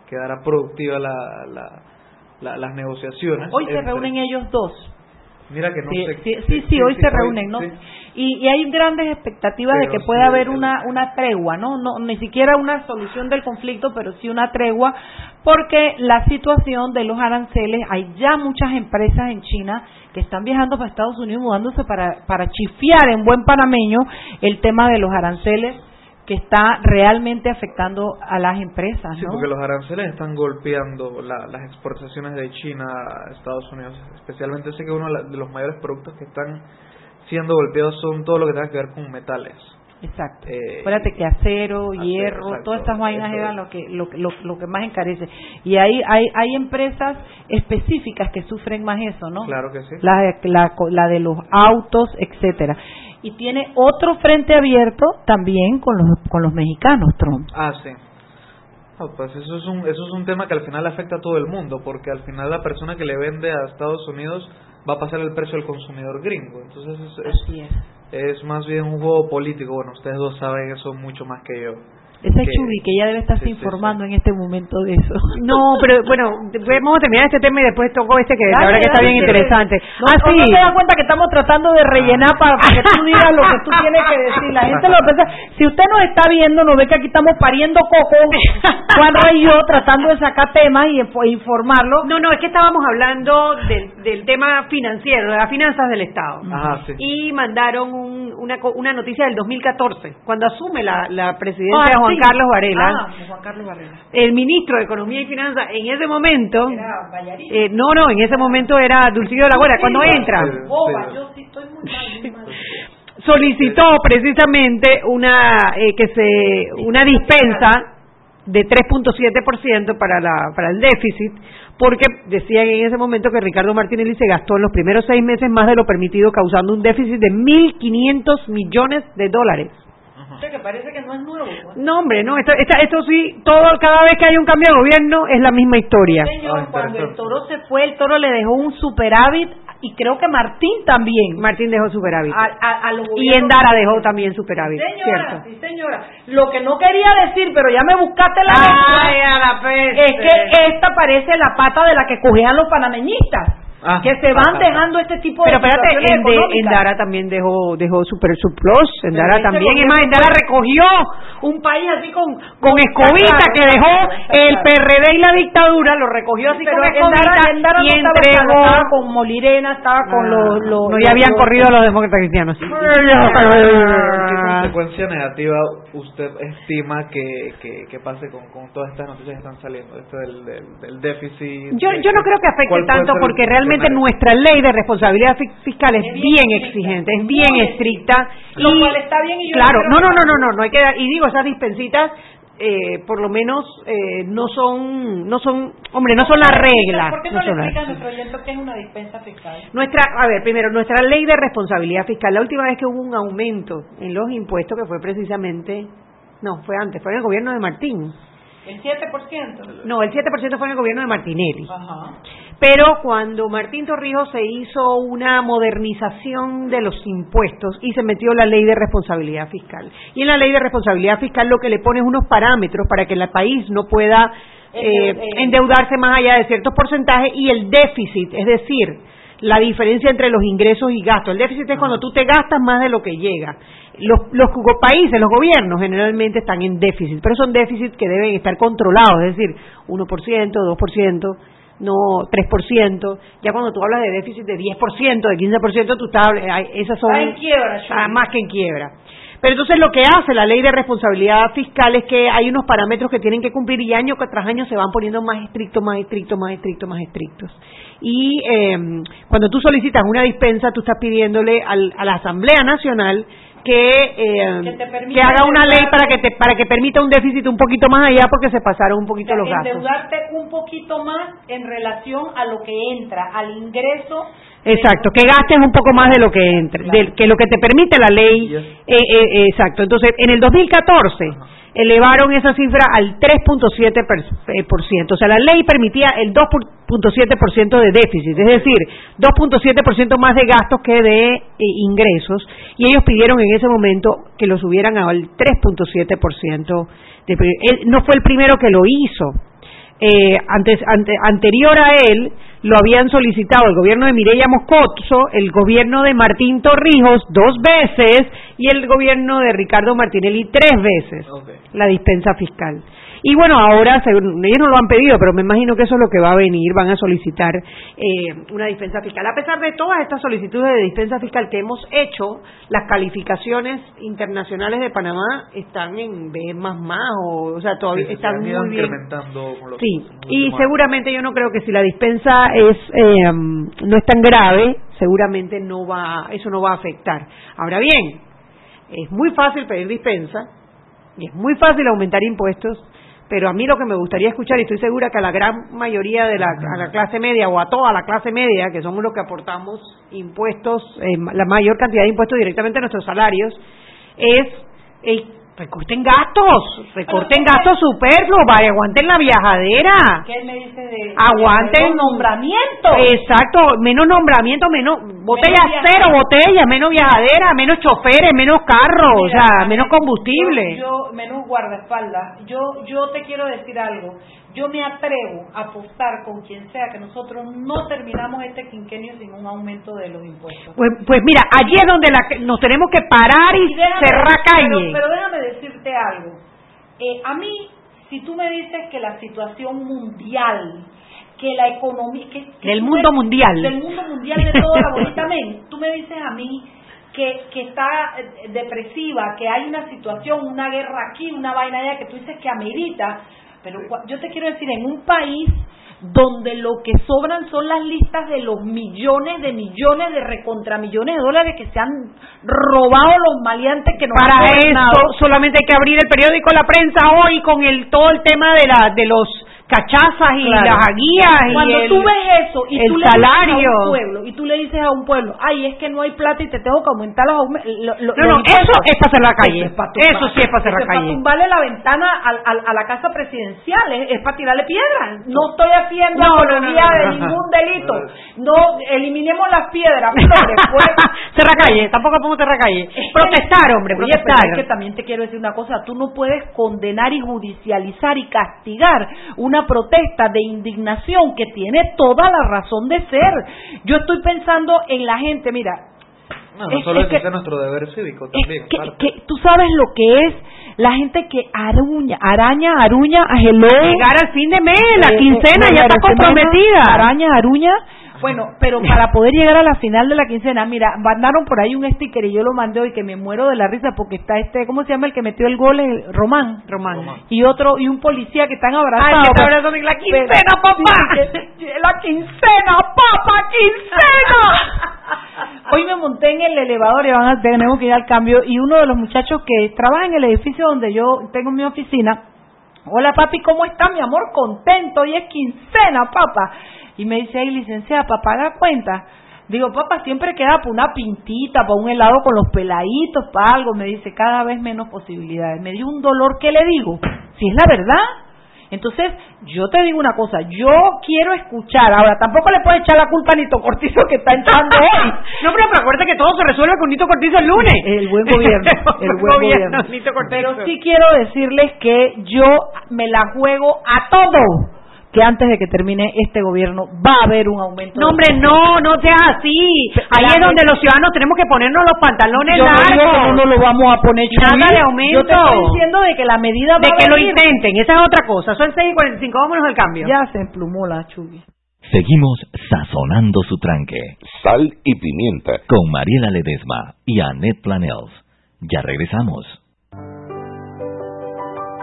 quedará productiva la, la- la- las negociaciones. Hoy se reúnen ellos dos. Mira que no Sí, sé. sí, sí, sí, hoy se reúnen, ¿no? Y, y hay grandes expectativas de que pueda haber una, una tregua, ¿no? ¿no? Ni siquiera una solución del conflicto, pero sí una tregua, porque la situación de los aranceles, hay ya muchas empresas en China que están viajando para Estados Unidos, mudándose para, para chifiar en buen panameño el tema de los aranceles que está realmente afectando a las empresas, Sí, ¿no? porque los aranceles están golpeando la- las exportaciones de China a Estados Unidos. Especialmente sé que uno de los mayores productos que están siendo golpeados son todo lo que tenga que ver con metales. Exacto. Eh, Acuérdate que acero, hierro, exacto, todas estas vainas eran lo que, lo, lo, lo que más encarece. Y hay, hay, hay empresas específicas que sufren más eso, ¿no? Claro que sí. La, la de los autos, etcétera. Y tiene otro frente abierto también con los, con los mexicanos, Trump. Ah, sí. Pues eso es, un, eso es un tema que al final afecta a todo el mundo, porque al final la persona que le vende a Estados Unidos va a pasar el precio al consumidor gringo. Entonces es, es. es más bien un juego político. Bueno, ustedes dos saben eso mucho más que yo. Esa es Que- Chubi, que ella debe estarse sí, sí, informando en este momento de eso. [LAUGHS] No, pero bueno, vamos a terminar este tema y después toco este que la Dale, verdad que está bien dale. interesante. No, ah, ¿o sí. no te das cuenta que estamos tratando de rellenar para, para que tú digas lo que tú tienes que decir. La gente lo piensa. Si usted nos está viendo, nos ve que aquí estamos pariendo coco, [LAUGHS] Juanra y yo, tratando de sacar temas y info- informarlo. No, no, es que estábamos hablando del, del tema financiero, de las finanzas del Estado. Ajá, sí. Y mandaron un- una, co- una noticia del 2014, cuando asume la, la presidencia Ay, de Juan Juan Carlos Varela. Ah, Juan Carlos Varela. El ministro de Economía y Finanzas en ese momento, Era eh, no, no, en ese momento era Dulcidio de la Guardia, cuando entra. Boba, yo sí estoy muy mal, muy mal. [LAUGHS] solicitó precisamente una eh, que se una dispensa de 3.7% para la para el déficit porque decían en ese momento que Ricardo Martinelli se gastó en los primeros seis meses más de lo permitido causando un déficit de 1.500 millones de dólares. O sea, que parece que no es nuevo. pues. No, hombre, no, esto, esta- esto sí, todo, cada vez que hay un cambio de gobierno es la misma historia. Señor, cuando el toro se fue, el toro le dejó un superávit y creo que Martín también. Martín dejó superávit. A, a- a los Y Endara dejó también superávit, Señora, ¿cierto? sí, señora. Lo que no quería decir, pero ya me buscaste la Ay, a la peste. es que esta parece la pata de la que cogían los panameñistas. Ah. que se van dejando este tipo Pero de espérate, situaciones Ende- económicas. Endara también dejó dejó super surplus, Endara ese también, es más, Endara fue- recogió un país así con con escobita Claro, que dejó el claro. PRD y la dictadura, lo recogió así pero con escobita Endara y no estaba entregó... estaba con Molirena, estaba con Ah, los, los no, ya habían los- corrido los demócratas cristianos. ¿Qué consecuencia negativa usted estima que, que, que pase con, con todas estas noticias que están saliendo? Esto del, del, del déficit. Yo, de- yo no creo que afecte ¿cuál puede tanto porque realmente escenario? nuestra ley de responsabilidad fi- fiscal es bien exigente, es bien estricta. Lo y, cual está bien y yo claro, no, no, que- no, no, no, no hay que dar- y digo esas dispensitas eh, por lo menos eh, no son, no son, hombre, no son la regla. ¿Por qué no no, le son la- explica a nuestro oyente qué es una dispensa fiscal? Nuestra, a ver, primero, nuestra ley de responsabilidad fiscal, la última vez que hubo un aumento en los impuestos, que fue precisamente, no, fue antes, fue en el gobierno de Martín. ¿El 7%? No, el 7% fue en el gobierno de Martinelli. Ajá. Pero cuando Martín Torrijos se hizo una modernización de los impuestos y se metió la ley de responsabilidad fiscal. Y en la ley de responsabilidad fiscal lo que le pone es unos parámetros para que el país no pueda eh, endeudarse más allá de ciertos porcentajes y el déficit, es decir, la diferencia entre los ingresos y gastos. El déficit es cuando tú te gastas más de lo que llega. Los, los países, los gobiernos generalmente están en déficit, pero son déficits que deben estar controlados, es decir, 1%, 2%, no 3%. Ya cuando tú hablas de déficit de 10%, de 15%, tú estás, esas son Está en quiebra, ah, más que en quiebra. Pero entonces lo que hace la ley de responsabilidad fiscal es que hay unos parámetros que tienen que cumplir y año tras año se van poniendo más estrictos, más estrictos, más estrictos, más estrictos. Y eh, cuando tú solicitas una dispensa, tú estás pidiéndole al- a la Asamblea Nacional que, eh, Que te permita que haga una ley para que te, para que permita un déficit un poquito más allá porque se pasaron un poquito los gastos. endeudarte un poquito más en relación a lo que entra, al ingreso. Exacto, que gastes un poco más de lo que entre, de- que lo que te permite la ley. eh, eh, eh, exacto. Entonces, en el 2014 elevaron esa cifra al 3.7%. per- eh. O sea, la ley permitía el 2.7% de déficit, es decir, 2.7% más de gastos que de eh, ingresos. Y ellos pidieron en ese momento que lo subieran al 3.7%. de- Él no fue el primero que lo hizo eh, antes, ante- anterior a él lo habían solicitado el gobierno de Mireya Moscoso, el gobierno de Martín Torrijos dos veces y el gobierno de Ricardo Martinelli tres veces la dispensa fiscal. Y bueno, ahora según- ellos no lo han pedido, pero me imagino que eso es lo que va a venir, van a solicitar eh, una dispensa fiscal. A pesar de todas estas solicitudes de dispensa fiscal que hemos hecho, las calificaciones internacionales de Panamá están en B más más, o, o sea, todavía Sí, están muy bien. Sí, y últimos seguramente yo no creo que si la dispensa es eh, no es tan grave, seguramente no va, eso no va a afectar. Ahora bien, es muy fácil pedir dispensa y es muy fácil aumentar impuestos, pero a mí lo que me gustaría escuchar y estoy segura que a la gran mayoría de la, a la clase media o a toda la clase media, que somos los que aportamos impuestos, eh, la mayor cantidad de impuestos directamente a nuestros salarios, es el recorten gastos, recorten gastos superfluos, vaya, aguanten la viajadera. ¿Qué me dice de Aguanten de nombramiento? Exacto, menos nombramiento, menos botellas Menos cero, botellas, menos viajadera, menos choferes, menos carros, o sea, menos combustible. Yo, yo- menos guardaespaldas. Yo, yo te quiero decir algo. Yo me atrevo a apostar con quien sea que nosotros no terminamos este quinquenio sin un aumento de los impuestos. Pues, pues mira, allí es donde la- nos tenemos que parar y, déjame- cerrar calle. Pero, pero déjame decirte algo. Eh, a mí, si tú me dices que la situación mundial, que la economía... Que, que Del mundo mundial. Del mundo mundial de toda la bonita [LAUGHS] tú me dices a mí que, que está eh, depresiva, que hay una situación, una guerra aquí, una vaina allá, que tú dices que amerita, pero yo te quiero decir, en un país donde lo que sobran son las listas de los millones de millones de recontramillones de dólares que se han robado los maleantes que nos Para han eso solamente hay que abrir el periódico La Prensa hoy con el todo el tema de la de los cachazas y Claro. las aguías y Cuando el, tú ves eso y el tú le salario. dices a un pueblo y tú le dices a un pueblo, ay, es que no hay plata y te tengo que aumentar los lo- lo- No, no, los impuestos". eso es para hacer la calle. Eso, es pa' tumbar. Eso sí es para hacer la calle. para tumbarle la ventana a, a- a la casa presidencial, es, es para tirarle piedras. No estoy haciendo No, apología no, no, de ningún delito. No, eliminemos las piedras, [LAUGHS] flores, pues. Cerra calle, tampoco podemos cerrar calle. Protestar, hombre, Oye, pero protestar. es que también te quiero decir una cosa, tú no puedes condenar y judicializar y castigar una protesta de indignación que tiene toda la razón de ser. Yo estoy pensando en la gente, mira, No, no Es- solo es es, que- es nuestro deber cívico también. que, parte. que tú sabes lo que es la gente que aruña, araña, aruña, a hello. Llegar al fin de mes, la Eh, quincena eh, ya está semana, comprometida. Araña, aruña. Bueno, pero para poder llegar a la final de la quincena, mira, mandaron por ahí un sticker y yo lo mandé hoy que me muero de la risa porque está este, ¿cómo se llama el que metió el gol? El Román. Román. Y otro, y un policía que están abrazados. Ay, que está Pero- abrazando y la pero- quincena, sí, papá. que- la quincena, papá, quincena. [LAUGHS] Hoy me monté en el elevador y van a, tenemos que ir al cambio y uno de los muchachos que trabaja en el edificio donde yo tengo mi oficina, hola papi, ¿cómo está mi amor? Contento, hoy es quincena, papá. Y me dice, ay licenciada, para pagar cuenta. Digo, papá, siempre queda para una pintita, para un helado con los peladitos, para algo. Me dice, cada vez menos posibilidades. Me dio un dolor, ¿qué le digo? Si es la verdad. Entonces, yo te digo una cosa, yo quiero escuchar, ahora tampoco le puedes echar la culpa a Nito Cortizo que está entrando [LAUGHS] hoy. No, pero acuérdate que todo se resuelve con Nito Cortizo el lunes. El buen gobierno, [LAUGHS] el buen gobierno. Nito Cortizo. Pero sí quiero decirles que yo me la juego a todo que antes de que termine este gobierno va a haber un aumento. No, hombre, no, no seas así. Ahí es donde los ciudadanos tenemos que ponernos los pantalones Yo no digo que no largos. nos lo vamos a poner Nada Chuy. de aumento. Yo te estoy diciendo de que la medida va de a que lo venir. intenten, esa es otra cosa. Son 6 y 45, vámonos al cambio. Ya se emplumó la Chuy. Seguimos sazonando su tranque Sal y pimienta. con Mariela Ledesma y Annette Planels. Ya regresamos.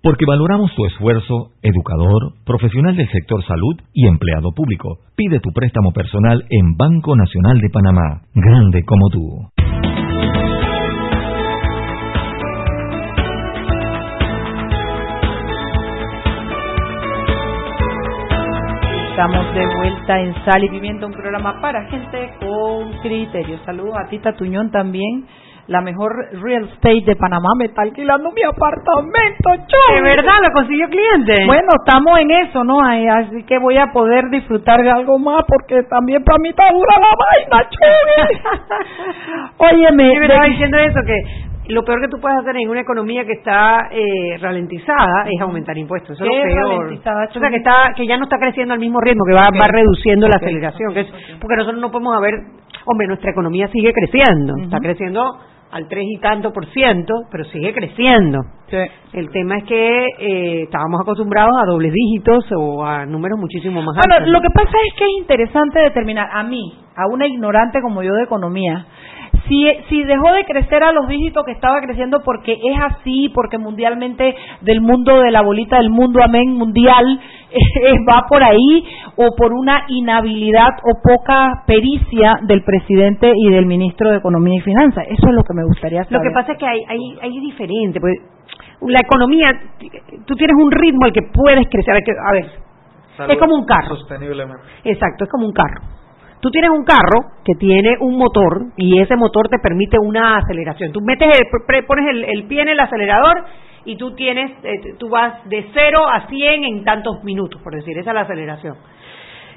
Porque valoramos tu esfuerzo, educador, profesional del sector salud y empleado público. Pide tu préstamo personal en Banco Nacional de Panamá. Grande como tú. Estamos de vuelta en Sal y Pimienta, un programa para gente con criterio. Saludos a Tita Tuñón también. La mejor real estate de Panamá me está alquilando mi apartamento, Chuy. ¿De verdad lo consiguió cliente? Bueno, estamos en eso, ¿no? Así que voy a poder disfrutar de algo más porque también para mí está dura la vaina, Chuy. [LAUGHS] Óyeme, Sí, me estaba diciendo eso, que lo peor que tú puedes hacer en una economía que está eh, ralentizada es aumentar impuestos. Eso es ¿Qué lo es peor. ralentizada, o sea, que, está, que ya no está creciendo al mismo ritmo, que va, va reduciendo la aceleración. que es- porque nosotros no podemos haber, hombre, nuestra economía sigue creciendo, está creciendo al tres y tanto por ciento, pero sigue creciendo. El tema es que eh, estábamos acostumbrados a dobles dígitos o a números muchísimo más altos. Bueno, lo que pasa es que es interesante determinar, a mí, a una ignorante como yo de economía, si, si dejó de crecer a los dígitos que estaba creciendo porque es así, porque mundialmente del mundo de la bolita del mundo, amén, mundial, [LAUGHS] eh, va por ahí, o por una inhabilidad o poca pericia del presidente y del ministro de Economía y Finanzas. Eso es lo que me gustaría saber. Lo que pasa es que hay, hay, hay diferente. Pues, la economía, tú tienes un ritmo al que puedes crecer. a ver, es como un carro. Sosteniblemente. Exacto, es como un carro. Tú tienes un carro que tiene un motor y ese motor te permite una aceleración. Tú metes el, pones el, el pie en el acelerador y tú tienes, eh, tú vas de 0 a 100 en tantos minutos, por decir, esa es la aceleración.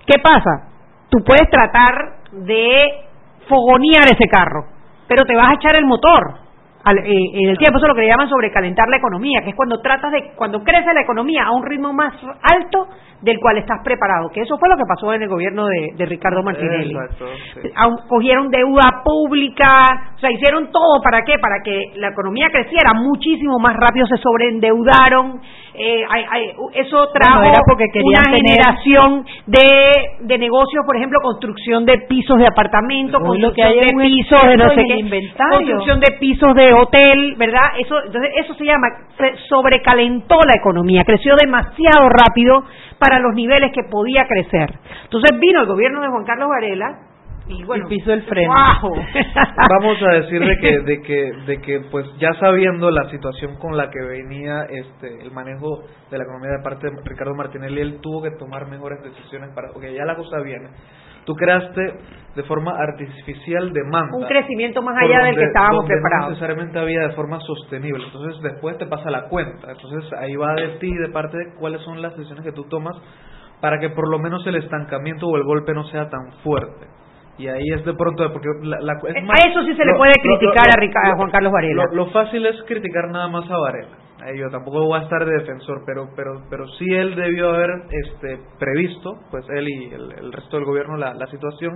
¿Qué pasa? Tú puedes tratar de fogonear ese carro, pero te vas a echar el motor al- eh, en el tiempo. Eso es lo que le llaman sobrecalentar la economía, que es cuando tratas de, cuando crece la economía a un ritmo más alto del cual estás preparado. Que eso fue lo que pasó en el gobierno de, de Ricardo Martinelli. Exacto, sí. Cogieron deuda pública, o sea, hicieron todo para qué? Para que la economía creciera muchísimo más rápido, se sobreendeudaron. Eh, hay- hay- eso trajo Bueno, era porque una tener- generación de, de negocios, por ejemplo, construcción de pisos de apartamento, Hoy lo que construcción hay de pisos de no sé qué, inventario. construcción de pisos de hotel, ¿verdad? Eso, entonces eso se llama, se sobrecalentó la economía, creció demasiado rápido para los niveles que podía crecer. Entonces vino el gobierno de Juan Carlos Varela y bueno, pisó el freno. [LAUGHS] Vamos a decir de que, de que, de que, pues ya sabiendo la situación con la que venía este el manejo de la economía de parte de Ricardo Martinelli, él tuvo que tomar mejores decisiones para, porque ya la cosa viene. Tú creaste de forma artificial demanda. un crecimiento más allá del que estábamos donde No preparados. necesariamente había de forma sostenible. Entonces después te pasa la cuenta. Entonces ahí va de ti, de parte de cuáles son las decisiones que tú tomas para que por lo menos el estancamiento o el golpe no sea tan fuerte. Y ahí es de pronto, porque la, la- es A eso sí se le puede criticar lo- a Rica- a lo- Juan Carlos Varela. Lo, lo fácil es criticar nada más a Varela. Eh, Yo tampoco voy a estar de defensor, pero pero pero sí él debió haber este previsto, pues él y el, el resto del gobierno la, la situación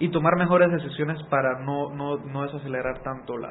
y tomar mejores decisiones para no no no desacelerar tanto la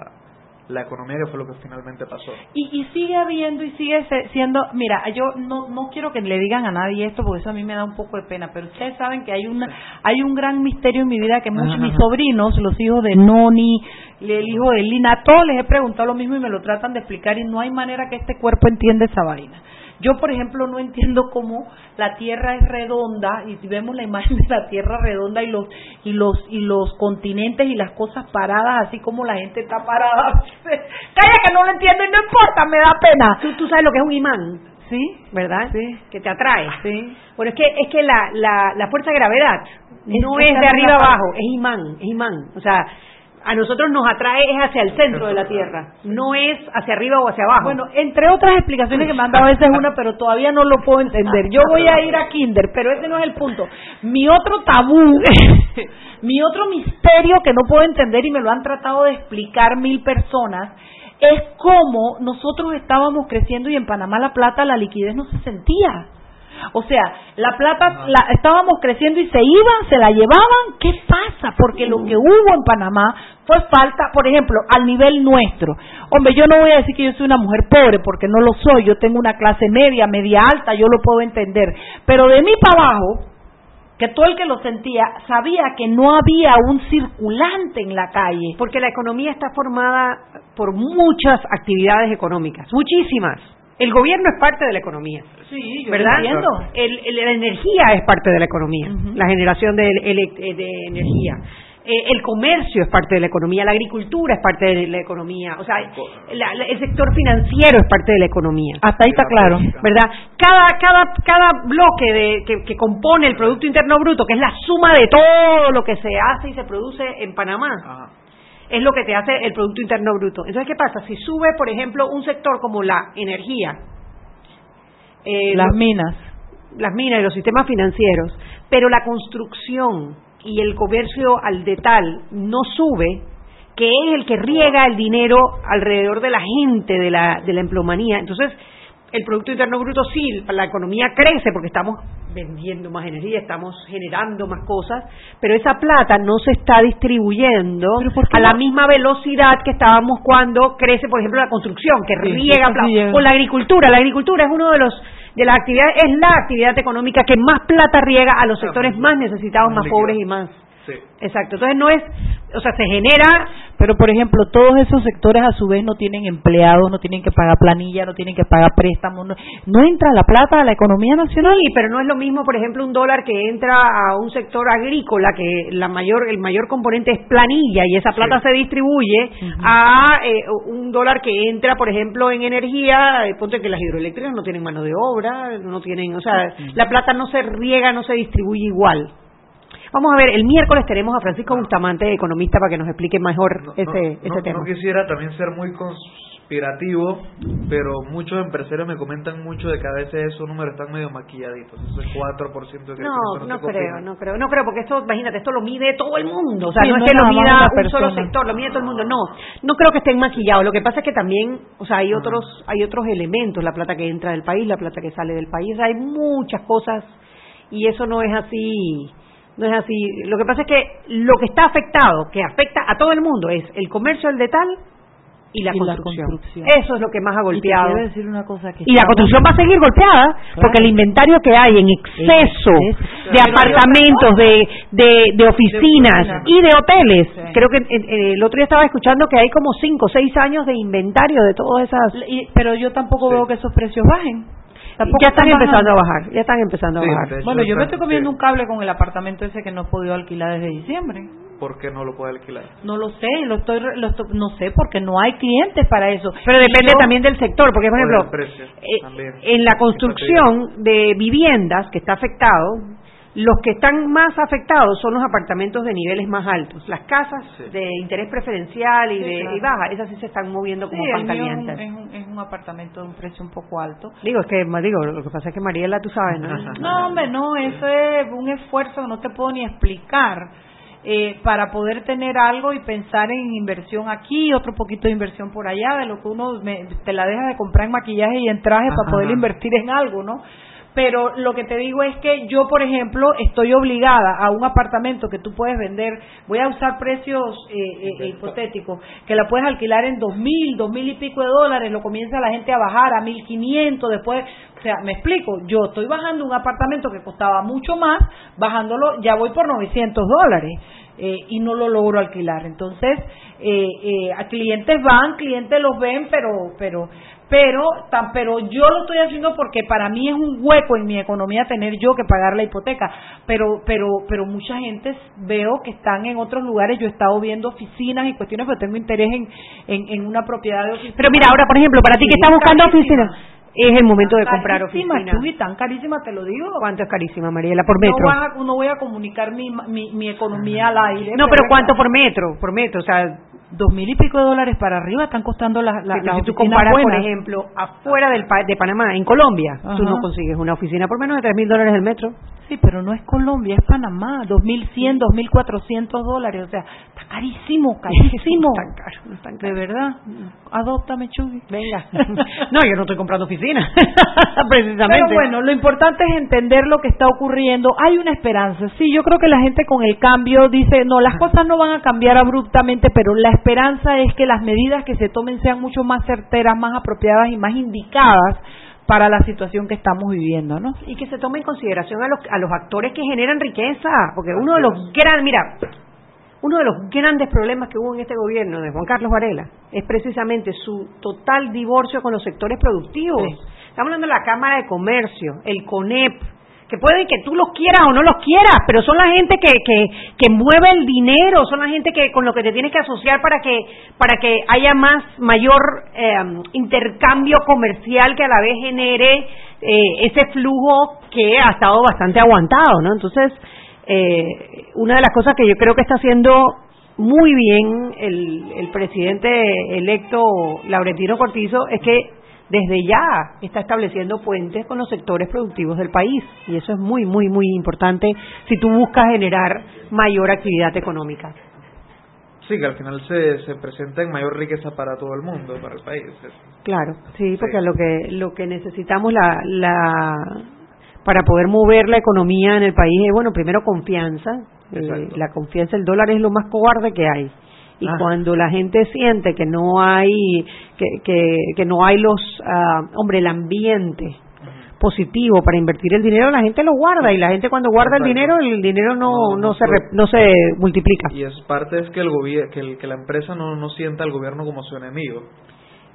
la economía que fue lo que finalmente pasó. Y, y sigue habiendo y sigue siendo, mira, yo no, no quiero que le digan a nadie esto porque eso a mí me da un poco de pena, pero ustedes saben que hay una hay un gran misterio en mi vida que muchos Ajá. mis sobrinos, los hijos de Noni, el hijo de Lina, a todos les he preguntado lo mismo y me lo tratan de explicar y no hay manera que este cuerpo entienda esa vaina. Yo, por ejemplo, no entiendo cómo la Tierra es redonda y si vemos la imagen de la Tierra redonda y los y los y los continentes y las cosas paradas, así como la gente está parada. [LAUGHS] Calla que no lo entiendo y no importa, me da pena. ¿Tú, tú sabes lo que es un imán, Sí, ¿verdad? Sí. Que te atrae. sí. Bueno, es que es que la, la, la fuerza de gravedad no Es de arriba abajo, es imán, es imán. O sea, a nosotros nos atrae es hacia el centro de la Tierra, no es hacia arriba o hacia abajo. Bueno, entre otras explicaciones que me han dado, esa es una, pero todavía no lo puedo entender. Yo voy a ir a Kinder, pero ese no es el punto. Mi otro tabú, [LAUGHS] mi otro misterio que no puedo entender y me lo han tratado de explicar mil personas, es cómo nosotros estábamos creciendo y en Panamá la plata, la liquidez no se sentía. O sea, la plata la, estábamos creciendo y se iban, se la llevaban. ¿Qué pasa? Porque lo que hubo en Panamá fue falta, por ejemplo, al nivel nuestro. Hombre, yo no voy a decir que yo soy una mujer pobre porque no lo soy. Yo tengo una clase media, media alta, yo lo puedo entender. Pero de mí para abajo, que todo el que lo sentía sabía que no había un circulante en la calle. Porque la economía está formada por muchas actividades económicas, muchísimas. El gobierno es parte de la economía. Sí, yo ¿verdad? entiendo. El- el- la energía es parte de la economía, la generación de, eh, de energía. Eh, el comercio es parte de la economía, la agricultura es parte de la economía, o sea, la- la- el sector financiero es parte de la economía. Hasta ahí está claro. ¿verdad? Cada, cada, cada bloque de, que, que compone el Producto Interno Bruto, que es la suma de todo lo que se hace y se produce en Panamá, es lo que te hace el Producto Interno Bruto. Entonces, ¿qué pasa? Si sube, por ejemplo, un sector como la energía, eh, Las minas. las minas y los sistemas financieros, pero la construcción y el comercio al detal no sube, que es el que riega el dinero alrededor de la gente, de la, de la empleomanía. Entonces, el Producto Interno Bruto sí, la economía crece porque estamos vendiendo más energía, estamos generando más cosas, pero esa plata no se está distribuyendo a la misma velocidad que estábamos cuando crece, por ejemplo, la construcción, que riega plata, o la agricultura. La agricultura es uno de los de las actividades, es la actividad económica que más plata riega a los sectores más necesitados, más pobres y más Exacto, entonces no es, o sea, se genera... Pero, por ejemplo, todos esos sectores a su vez no tienen empleados, no tienen que pagar planilla, no tienen que pagar préstamos, no, entra la plata a la economía nacional. Sí, pero no es lo mismo, por ejemplo, un dólar que entra a un sector agrícola, que la mayor el mayor componente es planilla y esa plata se distribuye, a eh, un dólar que entra, por ejemplo, en energía, eh, ponte que las hidroeléctricas no tienen mano de obra, no tienen, o sea, la plata no se riega, no se distribuye igual. Vamos a ver, el miércoles tenemos a Francisco Bustamante, economista, para que nos explique mejor ese, ese tema. No quisiera también ser muy conspirativo, pero muchos empresarios me comentan mucho de que a veces esos números están medio maquilladitos, ese 4% de No, no, creo, no creo, no creo, porque esto, imagínate, esto lo mide todo el mundo, o sea, no, es que lo mida un solo sector, lo mide todo el mundo, no, no creo que estén maquillados, lo que pasa es que también, o sea, hay otros, hay otros elementos, la plata que entra del país, la plata que sale del país, hay muchas cosas y eso no es así no es así. Lo que pasa es que lo que está afectado, que afecta a todo el mundo, es el comercio al detal y la, construcción. Eso es lo que más ha golpeado. Y, decir una cosa que y la construcción va a seguir golpeada porque el inventario que hay en exceso de apartamentos, de, de, oficinas y de hoteles. Creo que eh, eh, el otro día estaba escuchando que hay como 5 o 6 años de inventario de todas esas. pero yo tampoco veo que esos precios bajen ya están empezando a bajar, ya están empezando a bajar. Bueno, yo me estoy comiendo un cable con el apartamento ese que no he podido alquilar desde diciembre. ¿Por qué no lo puede alquilar? No lo sé, lo estoy, no sé, porque no hay clientes para eso. Pero depende también del sector, porque por ejemplo, eh, en la construcción de viviendas que está afectado, los que están más afectados son los apartamentos de niveles más altos. Las casas de interés preferencial y de baja, esas sí se están moviendo como pan caliente. Es un, apartamento de un precio un poco alto. Digo, es que digo, lo que pasa es que Mariela, tú sabes, ¿no? No, hombre, no, eso es un esfuerzo que no te puedo ni explicar. Eh, para poder tener algo y pensar en inversión aquí, otro poquito de inversión por allá, de lo que uno te la deja de comprar en maquillaje y en traje para poder invertir en algo, ¿no? Pero lo que te digo es que yo, por ejemplo, estoy obligada a un apartamento que tú puedes vender, voy a usar precios eh, eh, hipotéticos, que la puedes alquilar en dos mil, dos mil y pico de dólares, lo comienza la gente a bajar a mil quinientos, después, o sea, me explico, yo estoy bajando un apartamento que costaba mucho más, bajándolo, ya voy por 900 dólares. Eh, y no lo logro alquilar. Entonces, a clientes van, clientes los ven, pero, pero pero tan, pero yo lo estoy haciendo porque para mí es un hueco en mi economía tener yo que pagar la hipoteca pero pero pero mucha gente veo que están en otros lugares yo he estado viendo oficinas y cuestiones porque tengo interés en, en, una propiedad de oficina pero mira ahora por ejemplo para ti que estás buscando oficinas es el momento de comprar oficina. tan carísima, te lo digo. ¿Cuánto es carísima, Mariela, por metro? No, voy a comunicar mi, mi, mi economía al aire. No, pero, ¿cuánto por metro? Por metro, o sea, dos mil y pico de dólares para arriba están costando las la, Si tú comparas, por ejemplo, afuera del de Panamá, en Colombia, tú no consigues una oficina por menos de tres mil dólares el metro. Sí, pero no es Colombia, es Panamá, dos mil cien, dos mil cuatrocientos dólares, o sea, está carísimo, [LAUGHS] carísimo. tan caro, no tan caro. De verdad, adóptame, Chuy. Venga. [LAUGHS] no, yo no estoy comprando oficina, [LAUGHS] precisamente. Pero bueno, lo importante es entender lo que está ocurriendo. Hay una esperanza. Sí, yo creo que la gente con el cambio dice, no, las cosas no van a cambiar abruptamente, pero la esperanza es que las medidas que se tomen sean mucho más certeras, más apropiadas y más indicadas para la situación que estamos viviendo, ¿no? Y que se tome en consideración a los, a los actores que generan riqueza, porque uno de los grandes, mira, uno de los grandes problemas que hubo en este gobierno de Juan Carlos Varela es precisamente su total divorcio con los sectores productivos. Estamos hablando de la Cámara de Comercio, el CONEP, que puede que tú los quieras o no los quieras, pero son la gente que, que, que mueve el dinero, son la gente que con lo que te tienes que asociar para que para que haya más mayor eh, intercambio comercial que a la vez genere eh, ese flujo que ha estado bastante aguantado, ¿no? Entonces, eh, una de las cosas que yo creo que está haciendo muy bien el, el presidente electo Laurentino Cortizo es que desde ya está estableciendo puentes con los sectores productivos del país y eso es muy, muy, muy importante si tú buscas generar mayor actividad económica. sí, que al final se, se presenta en mayor riqueza para todo el mundo, para el país. Claro, sí, porque lo que lo que necesitamos la, la para poder mover la economía en el país es, bueno, primero confianza. Eh, la confianza, el dólar es lo más cobarde que hay. Y ah. cuando la gente siente que no hay, que, que, que no hay los, uh, hombre, el ambiente positivo para invertir el dinero, la gente lo guarda y la gente cuando guarda el dinero, el dinero no no, se no se multiplica. Y es parte es que el gobierno que, que la empresa no no sienta al gobierno como su enemigo.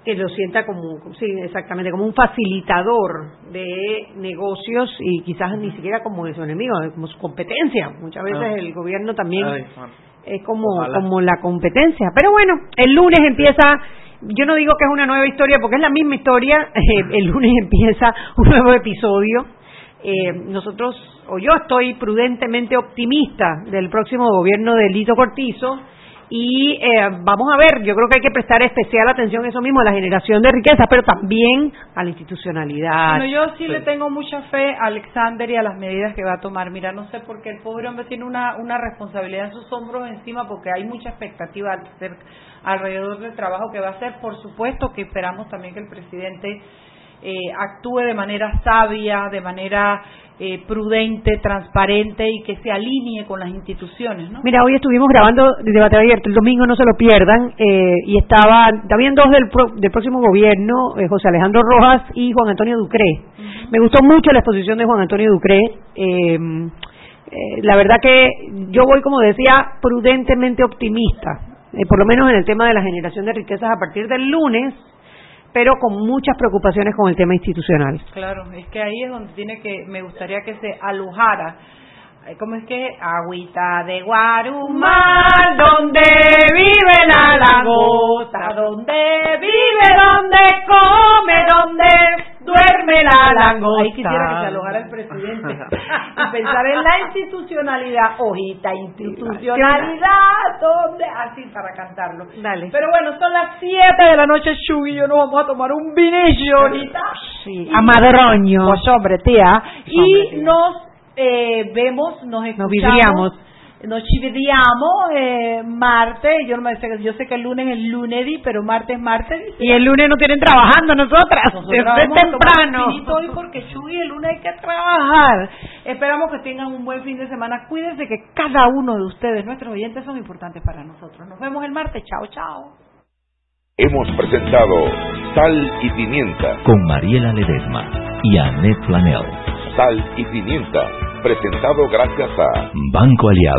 Que lo sienta como sí, exactamente, como un facilitador de negocios y quizás ni siquiera como su enemigo, como su competencia. Muchas veces ah. el gobierno también es como como la competencia. Pero bueno, el lunes empieza yo no digo que es una nueva historia porque es la misma historia. [LAUGHS] Eh, el lunes empieza un nuevo episodio. Eh, nosotros, o yo estoy prudentemente optimista del próximo gobierno de Lito Cortizo y eh, vamos a ver, yo creo que hay que prestar especial atención a eso mismo, a la generación de riqueza, pero también a la institucionalidad. Bueno, yo sí, le tengo mucha fe a Alexander y a las medidas que va a tomar. Mira, no sé por qué el pobre hombre tiene una, una responsabilidad en sus hombros encima porque hay mucha expectativa alrededor del trabajo que va a hacer. Por supuesto que esperamos también que el presidente eh, actúe de manera sabia, de manera eh, prudente, transparente y que se alinee con las instituciones. ¿no? Mira, hoy estuvimos grabando debate abierto, el domingo no se lo pierdan, eh, y estaban también dos del, del próximo gobierno, eh, José Alejandro Rojas y Juan Antonio Ducré. Me gustó mucho la exposición de Juan Antonio Ducré. Em, la verdad que yo voy, como decía, prudentemente optimista, por lo menos en el tema de la generación de riquezas a partir del lunes pero con muchas preocupaciones con el tema institucional. Claro, es que ahí es donde tiene que, me gustaría que se alojara ¿Cómo es que? Agüita de Guarumar, donde vive la langosta, donde vive, donde come, donde duerme la langosta. Ahí quisiera que se alojara el presidente y [LAUGHS] pensar en la institucionalidad, hojita, institucionalidad, ¿dónde? Así para cantarlo. Dale. Pero bueno, son las 7 de la noche, Shu y yo nos vamos a tomar un vinillo ahorita. Sí, a madroño. Pues hombre, tía. y nos eh, vemos, nos escuchamos. Nos vidriamos. Nos chividiamos eh, martes, yo no me sé, yo sé que el lunes es el lunedi, pero martes martes. Y el lunes no tienen trabajando nosotras, desde temprano. hoy porque Chuy el lunes hay que trabajar. Esperamos que tengan un buen fin de semana. Cuídense que cada uno de ustedes, nuestros oyentes, son importantes para nosotros. Nos vemos el martes. Chao, chao. Hemos presentado Sal y Pimienta con Mariela Ledesma y Annette Flanell. Sal y Pimienta, presentado gracias a Banco Aliado.